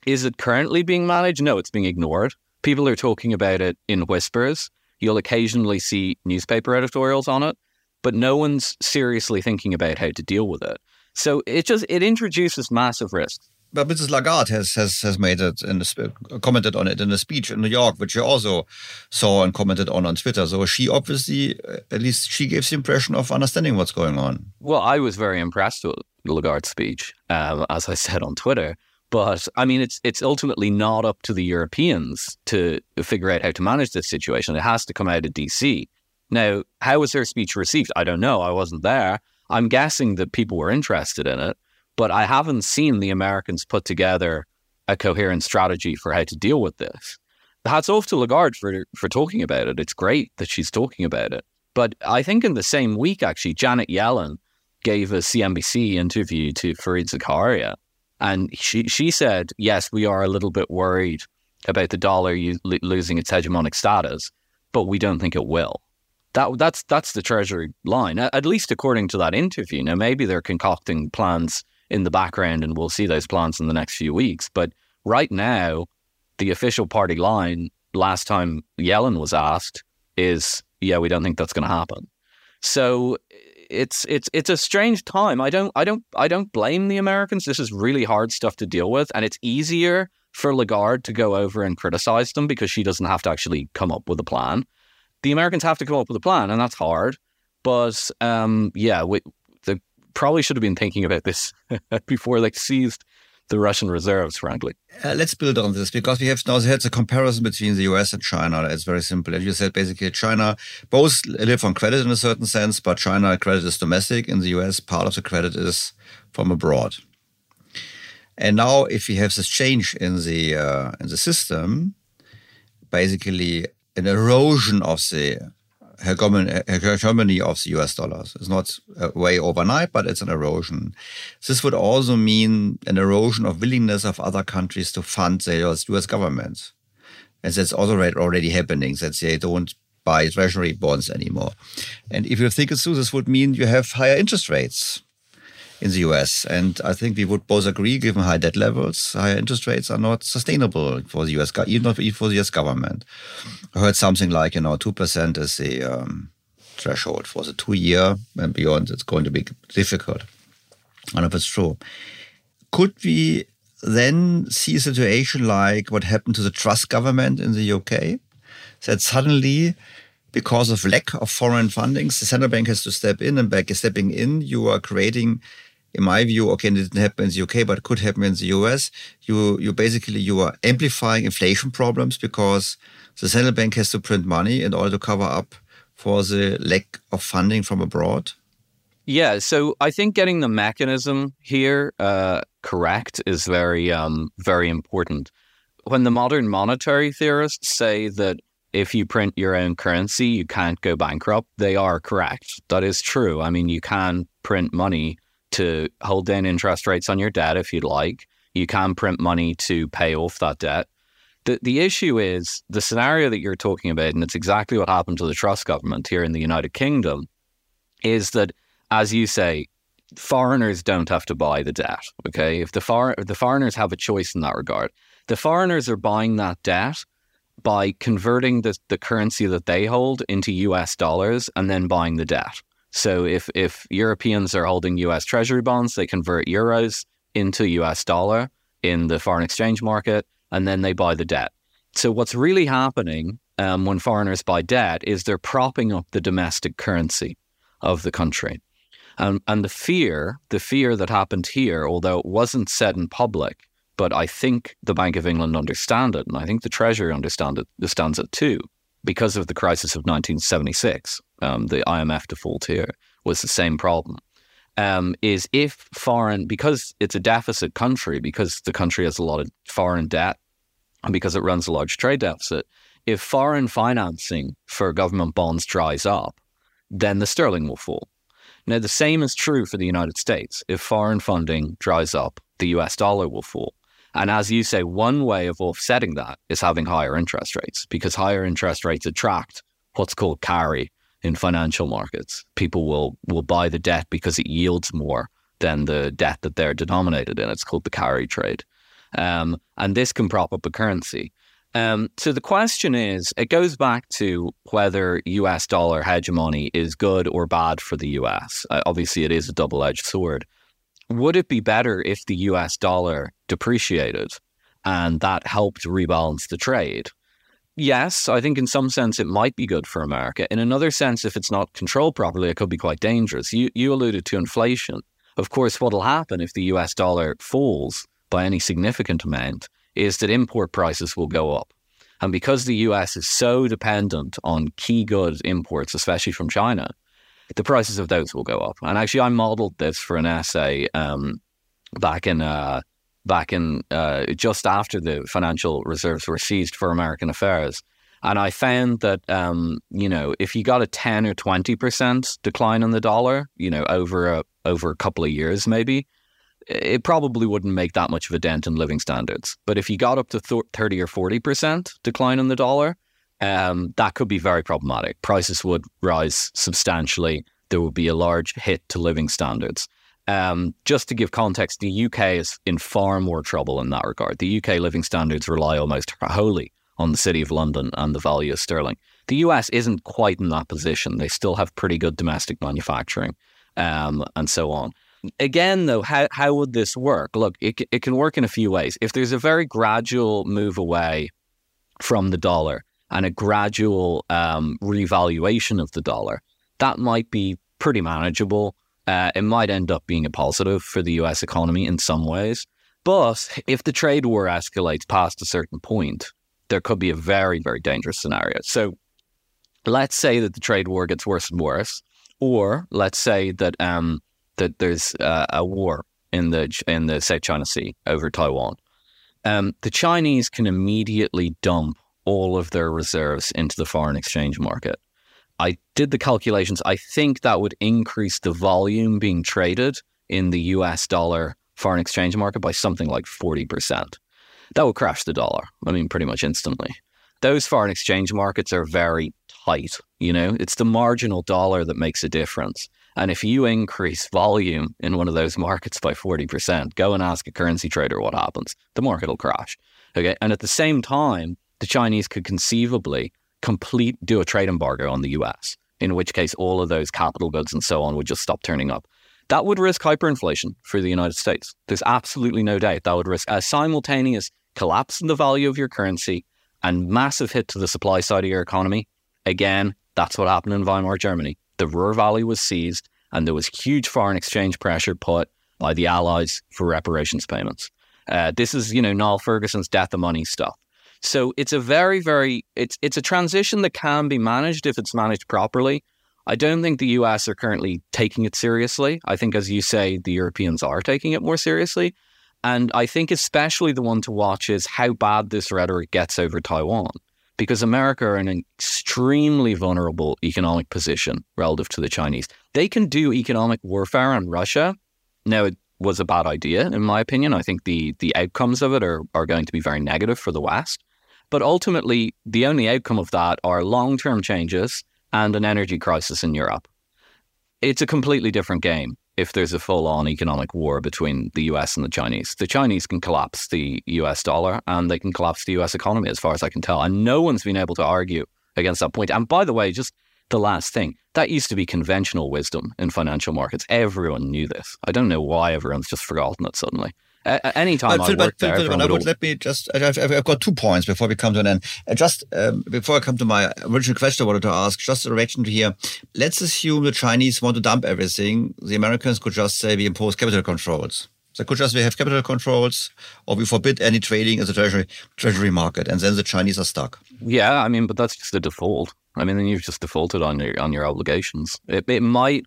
Is it currently being managed? No, it's being ignored. People are talking about it in whispers. You'll occasionally see newspaper editorials on it but no one's seriously thinking about how to deal with it. So it just it introduces massive risks. But Mrs. Lagarde has has has made it in a, commented on it in a speech in New York, which you also saw and commented on on Twitter. So she obviously, uh, at least she gives the impression of understanding what's going on. Well, I was very impressed with Lagarde's speech, um, as I said on Twitter. But I mean, it's it's ultimately not up to the Europeans to figure out how to manage this situation. It has to come out of DC. Now, how was her speech received? I don't know. I wasn't there. I'm guessing that people were interested in it, but I haven't seen the Americans put together a coherent strategy for how to deal with this. Hats off to Lagarde for for talking about it. It's great that she's talking about it. But I think in the same week, actually, Janet Yellen gave a CNBC interview to Fareed Zakaria, and she she said, "Yes, we are a little bit worried about the dollar losing its hegemonic status, but we don't think it will." that that's that's the Treasury line, at least according to that interview. Now, maybe they're concocting plans in the background, and we'll see those plans in the next few weeks. But right now, the official party line, last time Yellen was asked, is yeah, we don't think that's going to happen. So it's it's it's a strange time. I don't I don't I don't blame the Americans. This is really hard stuff to deal with, and it's easier for Lagarde to go over and criticize them because she doesn't have to actually come up with a plan the Americans have to come up with a plan, and that's hard. But um, yeah, we probably should have been thinking about this before they seized the Russian reserves, frankly. Uh, let's build on this because we have now had a comparison between the US and China. It's very simple. As you said, basically, China both live on credit in a certain sense, but China credit is domestic. In the US, part of the credit is from abroad. And now, if we have this change in the uh, in the system, basically an erosion of the hegemony of the US dollars. It's not uh, way overnight, but it's an erosion. This would also mean an erosion of willingness of other countries to fund the US government. And that's also already happening, that they don't buy treasury bonds anymore. And if you think it through, this would mean you have higher interest rates in the US. And I think we would both agree, given high debt levels, higher interest rates are not sustainable for the US, even for the US government. I heard something like, you know, 2% is the um, threshold for the two year and beyond. It's going to be difficult. Know if it's true. Could we then see a situation like what happened to the trust government in the UK? That suddenly because of lack of foreign fundings, the central bank has to step in, and by stepping in, you are creating in my view, okay, it didn't happen in the UK, but it could happen in the US. You you basically you are amplifying inflation problems because the central bank has to print money in order to cover up for the lack of funding from abroad. Yeah, so I think getting the mechanism here uh, correct is very um, very important. When the modern monetary theorists say that if you print your own currency, you can't go bankrupt, they are correct. That is true. I mean, you can print money to hold down interest rates on your debt if you'd like. You can print money to pay off that debt. The, the issue is the scenario that you're talking about, and it's exactly what happened to the trust government here in the United Kingdom, is that, as you say, foreigners don't have to buy the debt. Okay, if the for, the foreigners have a choice in that regard, the foreigners are buying that debt by converting the, the currency that they hold into US dollars and then buying the debt. So if if Europeans are holding US Treasury bonds, they convert euros into US dollar in the foreign exchange market. and then they buy the debt. So what's really happening um, when foreigners buy debt is they're propping up the domestic currency of the country. Um, and the fear, the fear that happened here, although it wasn't said in public, but I think the Bank of England understand it, and I think the Treasury understand it, understands it too, because of the crisis of 1976. Um, the IMF default here was the same problem. Um, is if foreign, because it's a deficit country, because the country has a lot of foreign debt, and because it runs a large trade deficit, if foreign financing for government bonds dries up, then the sterling will fall. Now, the same is true for the United States. If foreign funding dries up, the US dollar will fall. And as you say, one way of offsetting that is having higher interest rates because higher interest rates attract what's called carry in financial markets. People will, will buy the debt because it yields more than the debt that they're denominated in. It's called the carry trade. Um, and this can prop up a currency. Um, so the question is, it goes back to whether US dollar hegemony is good or bad for the US. Uh, obviously, it is a double edged sword. Would it be better if the US dollar depreciated and that helped rebalance the trade? Yes, I think in some sense it might be good for America. In another sense, if it's not controlled properly, it could be quite dangerous. You, you alluded to inflation. Of course, what will happen if the US dollar falls by any significant amount is that import prices will go up. And because the US is so dependent on key goods imports, especially from China, the prices of those will go up. And actually, I modeled this for an essay um, back in uh, back in uh, just after the financial reserves were seized for American affairs. And I found that um, you know if you got a ten or twenty percent decline in the dollar, you know over a over a couple of years, maybe it probably wouldn't make that much of a dent in living standards. But if you got up to th- 30 or 40% decline in the dollar, um, that could be very problematic. Prices would rise substantially. There would be a large hit to living standards. Um, just to give context, the UK is in far more trouble in that regard. The UK living standards rely almost wholly on the City of London and the value of sterling. The US isn't quite in that position. They still have pretty good domestic manufacturing um, and so on. Again, though, how, how would this work? Look, it, it can work in a few ways. If there's a very gradual move away from the dollar and a gradual um, revaluation of the dollar, that might be pretty manageable. Uh, it might end up being a positive for the US economy in some ways. But if the trade war escalates past a certain point, there could be a very, very dangerous scenario. So let's say that the trade war gets worse and worse, or let's say that um, that there's uh, a war in the in the South China Sea over Taiwan. Um, the Chinese can immediately dump all of their reserves into the foreign exchange market. I did the calculations. I think that would increase the volume being traded in the US dollar foreign exchange market by something like 40%. That would crash the dollar. I mean, pretty much instantly. Those foreign exchange markets are very tight. You know, it's the marginal dollar that makes a difference. And if you increase volume in one of those markets by 40%, go and ask a currency trader what happens. The market will crash. Okay. And at the same time, the Chinese could conceivably complete do a trade embargo on the US, in which case all of those capital goods and so on would just stop turning up. That would risk hyperinflation for the United States. There's absolutely no doubt that would risk a simultaneous collapse in the value of your currency and massive hit to the supply side of your economy. Again, that's what happened in Weimar Germany the Ruhr Valley was seized, and there was huge foreign exchange pressure put by the Allies for reparations payments. Uh, this is, you know, Niall Ferguson's death of money stuff. So it's a very, very it's it's a transition that can be managed if it's managed properly. I don't think the US are currently taking it seriously. I think, as you say, the Europeans are taking it more seriously. And I think especially the one to watch is how bad this rhetoric gets over Taiwan because America are in an extremely vulnerable economic position relative to the Chinese. They can do economic warfare on Russia. Now, it was a bad idea, in my opinion. I think the, the outcomes of it are, are going to be very negative for the West. But ultimately, the only outcome of that are long term changes and an energy crisis in Europe. It's a completely different game if there's a full on economic war between the US and the Chinese. The Chinese can collapse the US dollar and they can collapse the US economy, as far as I can tell. And no one's been able to argue against that point. And by the way, just the last thing that used to be conventional wisdom in financial markets. Everyone knew this. I don't know why everyone's just forgotten it suddenly. Uh, anytime but, I Phil, but, there, Phil, I would let me just. I've, I've got two points before we come to an end. Uh, just um, before I come to my original question, I wanted to ask just a reaction to here. Let's assume the Chinese want to dump everything. The Americans could just say we impose capital controls. They could just say we have capital controls, or we forbid any trading in the treasury treasury market, and then the Chinese are stuck. Yeah, I mean, but that's just the default. I mean, then you've just defaulted on your on your obligations. It, it might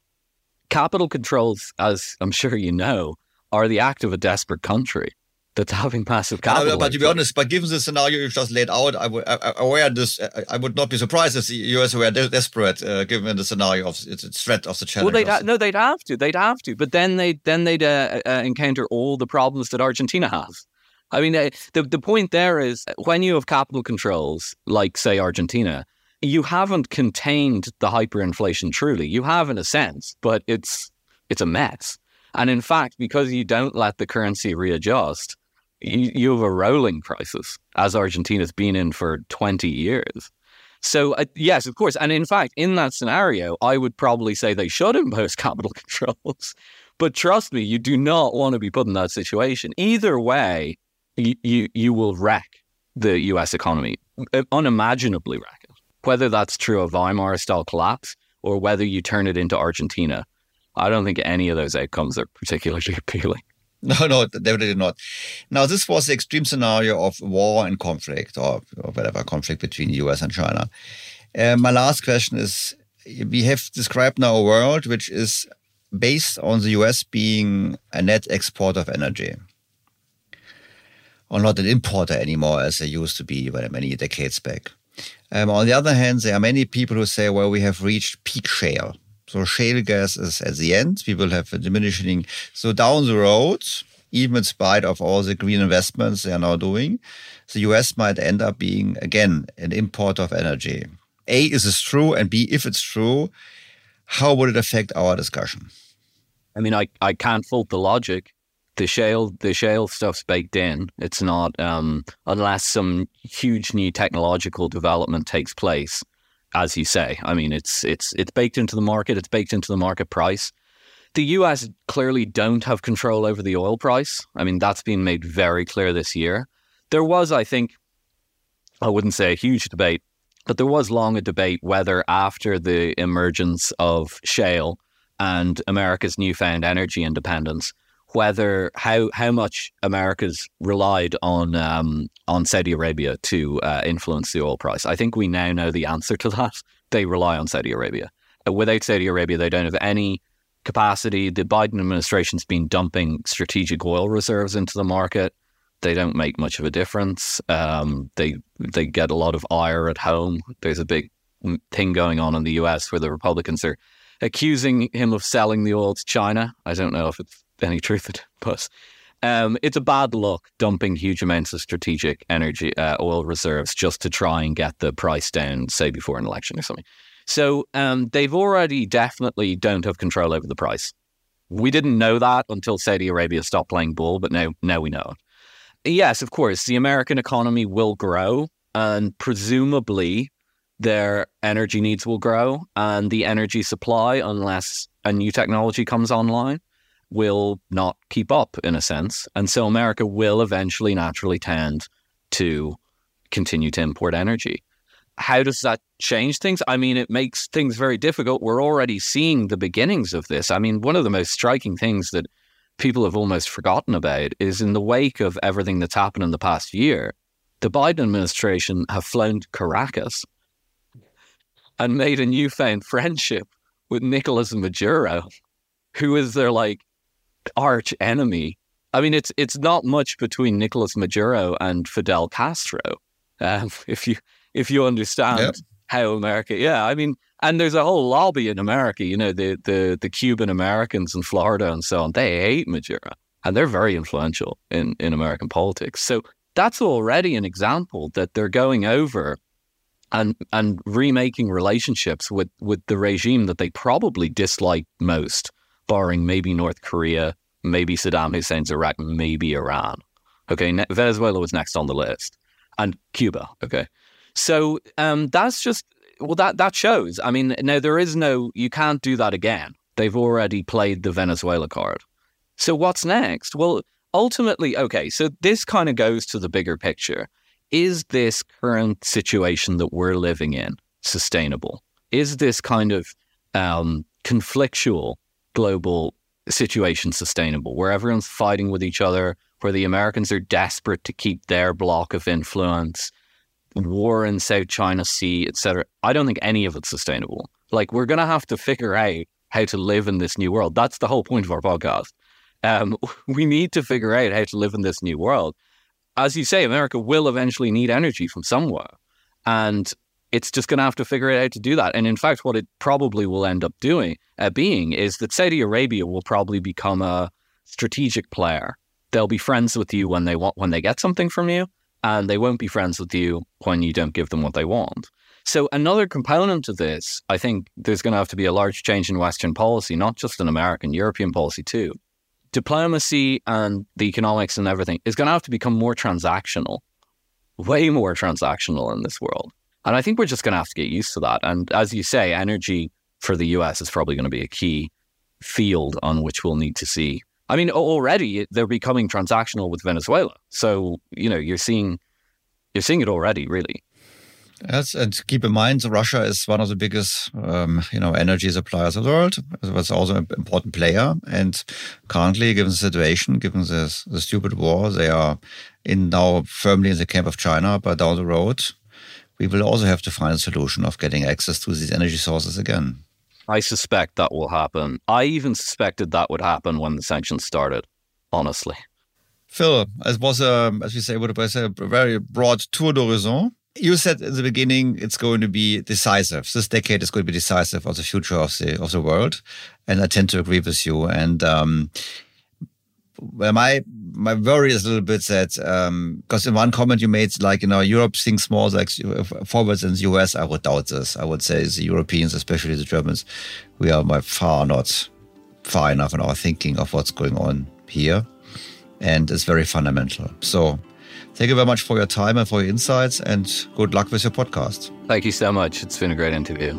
capital controls, as I'm sure you know, are the act of a desperate country that's having massive Uh, capital. but to be honest, but given the scenario you've just laid out, I would I, I, aware this. I, I would not be surprised if the U.S. were de- desperate, uh, given the scenario of its its threat of the challenge. well, they'd ha- no, they'd have to. They'd have to. But then they then they'd uh, uh, encounter all the problems that Argentina has. I mean, uh, the the point there is uh, when you have capital controls, like say Argentina, you haven't contained the hyperinflation truly. You have in a sense, but it's it's a mess. And in fact, because you don't let the currency readjust, you, you have a rolling crisis, as Argentina's been in for 20 years. So, uh, yes, of course. And in fact, in that scenario, I would probably say they should impose capital controls. But trust me, you do not want to be put in that situation. Either way, you, you, you will wreck the US economy, uh, unimaginably wreck it. Whether that's true of Weimar style collapse or whether you turn it into Argentina, I don't think any of those outcomes are particularly appealing. No, no, definitely not. Now, this was the extreme scenario of war and conflict, or, or whatever conflict between the U.S. and China. Uh, my last question is: We have described now a world which is based on the U.S. being a net exporter of energy, or not an importer anymore, as they used to be many decades back. Um, on the other hand, there are many people who say, "Well, we have reached peak shale." So shale gas is at the end. We will have a diminishing. So down the road, even in spite of all the green investments they are now doing, the US might end up being again an importer of energy. A, is this true? And B, if it's true, how would it affect our discussion? I mean, I, I can't fault the logic. The shale the shale stuff's baked in. It's not um, unless some huge new technological development takes place, as you say. I mean, it's it's it's baked into the market. It's baked into the market price. The U.S. clearly don't have control over the oil price. I mean, that's been made very clear this year. There was, I think, I wouldn't say a huge debate, but there was long a debate whether after the emergence of shale and America's newfound energy independence, whether how how much America's relied on um, on Saudi Arabia to uh, influence the oil price. I think we now know the answer to that. They rely on Saudi Arabia. Uh, Without Saudi Arabia, they don't have any capacity. The Biden administration's been dumping strategic oil reserves into the market. They don't make much of a difference. Um, they they get a lot of ire at home. There's a big thing going on in the U.S. where the Republicans are accusing him of selling the oil to China. I don't know if it's any truth it, but um, it's a bad look dumping huge amounts of strategic energy uh, oil reserves just to try and get the price down, say before an election or something. So um, they've already definitely don't have control over the price. We didn't know that until Saudi Arabia stopped playing ball, but now now we know. Yes, of course, the American economy will grow, and presumably their energy needs will grow, and the energy supply, unless a new technology comes online, will not keep up in a sense. And so America will eventually naturally tend to continue to import energy. How does that change things? I mean, it makes things very difficult. We're already seeing the beginnings of this. I mean, one of the most striking things that people have almost forgotten about is in the wake of everything that's happened in the past year, the Biden administration have flown to Caracas and made a newfound friendship with Nicolas Maduro, who is their like arch enemy. I mean, it's it's not much between Nicolas Maduro and Fidel Castro, um, if you if you understand Yep. how America. Yeah, I mean, and there's a whole lobby in America. You know, the the the Cuban Americans in Florida and so on. They hate Maduro, and they're very influential in in American politics. So that's already an example that they're going over and and remaking relationships with with the regime that they probably dislike most, barring maybe North Korea, maybe Saddam Hussein's Iraq, maybe Iran. Okay, ne- Venezuela was next on the list, and Cuba. Okay, so um, that's just well that that shows. I mean, now there is no you can't do that again. They've already played the Venezuela card. So what's next? Well, ultimately, okay, so this kind of goes to the bigger picture. Is this current situation that we're living in sustainable? Is this kind of um, conflictual global situation sustainable, where everyone's fighting with each other, where the Americans are desperate to keep their block of influence, war in South China Sea, etc. I don't think any of it's sustainable. Like we're gonna have to figure out how to live in this new world. That's the whole point of our podcast. Um, we need to figure out how to live in this new world. As you say, America will eventually need energy from somewhere. And it's just going to have to figure it out to do that. And in fact, what it probably will end up doing, uh, being, is that Saudi Arabia will probably become a strategic player. They'll be friends with you when they want when they get something from you, and they won't be friends with you when you don't give them what they want. So another component of this, I think, there's going to have to be a large change in Western policy, not just in American, European policy too. Diplomacy and the economics and everything is going to have to become more transactional, way more transactional in this world. And I think we're just going to have to get used to that. And as you say, energy for the US is probably going to be a key field on which we'll need to see. I mean, already they're becoming transactional with Venezuela. So, you know, you're seeing you're seeing it already, really. Yes, and keep in mind, Russia is one of the biggest, um, you know, energy suppliers of the world. It's also an important player. And currently, given the situation, given this, the stupid war, they are in now firmly in the camp of China. But down the road, we will also have to find a solution of getting access to these energy sources again. I suspect that will happen. I even suspected that would happen when the sanctions started, honestly. Phil, it was, a, um, as we say, what I say, a very broad tour d'horizon. You said in the beginning it's going to be decisive. This decade is going to be decisive of the future of the of the world, and I tend to agree with you. And um, well, my my worry is a little bit that because um, in one comment you made, like you know, Europe thinks more like forwards in the US. I would doubt this. I would say the Europeans, especially the Germans, we are by far not far enough in our thinking of what's going on here, and it's very fundamental. So. Thank you very much for your time and for your insights, and good luck with your podcast. Thank you so much. It's been a great interview.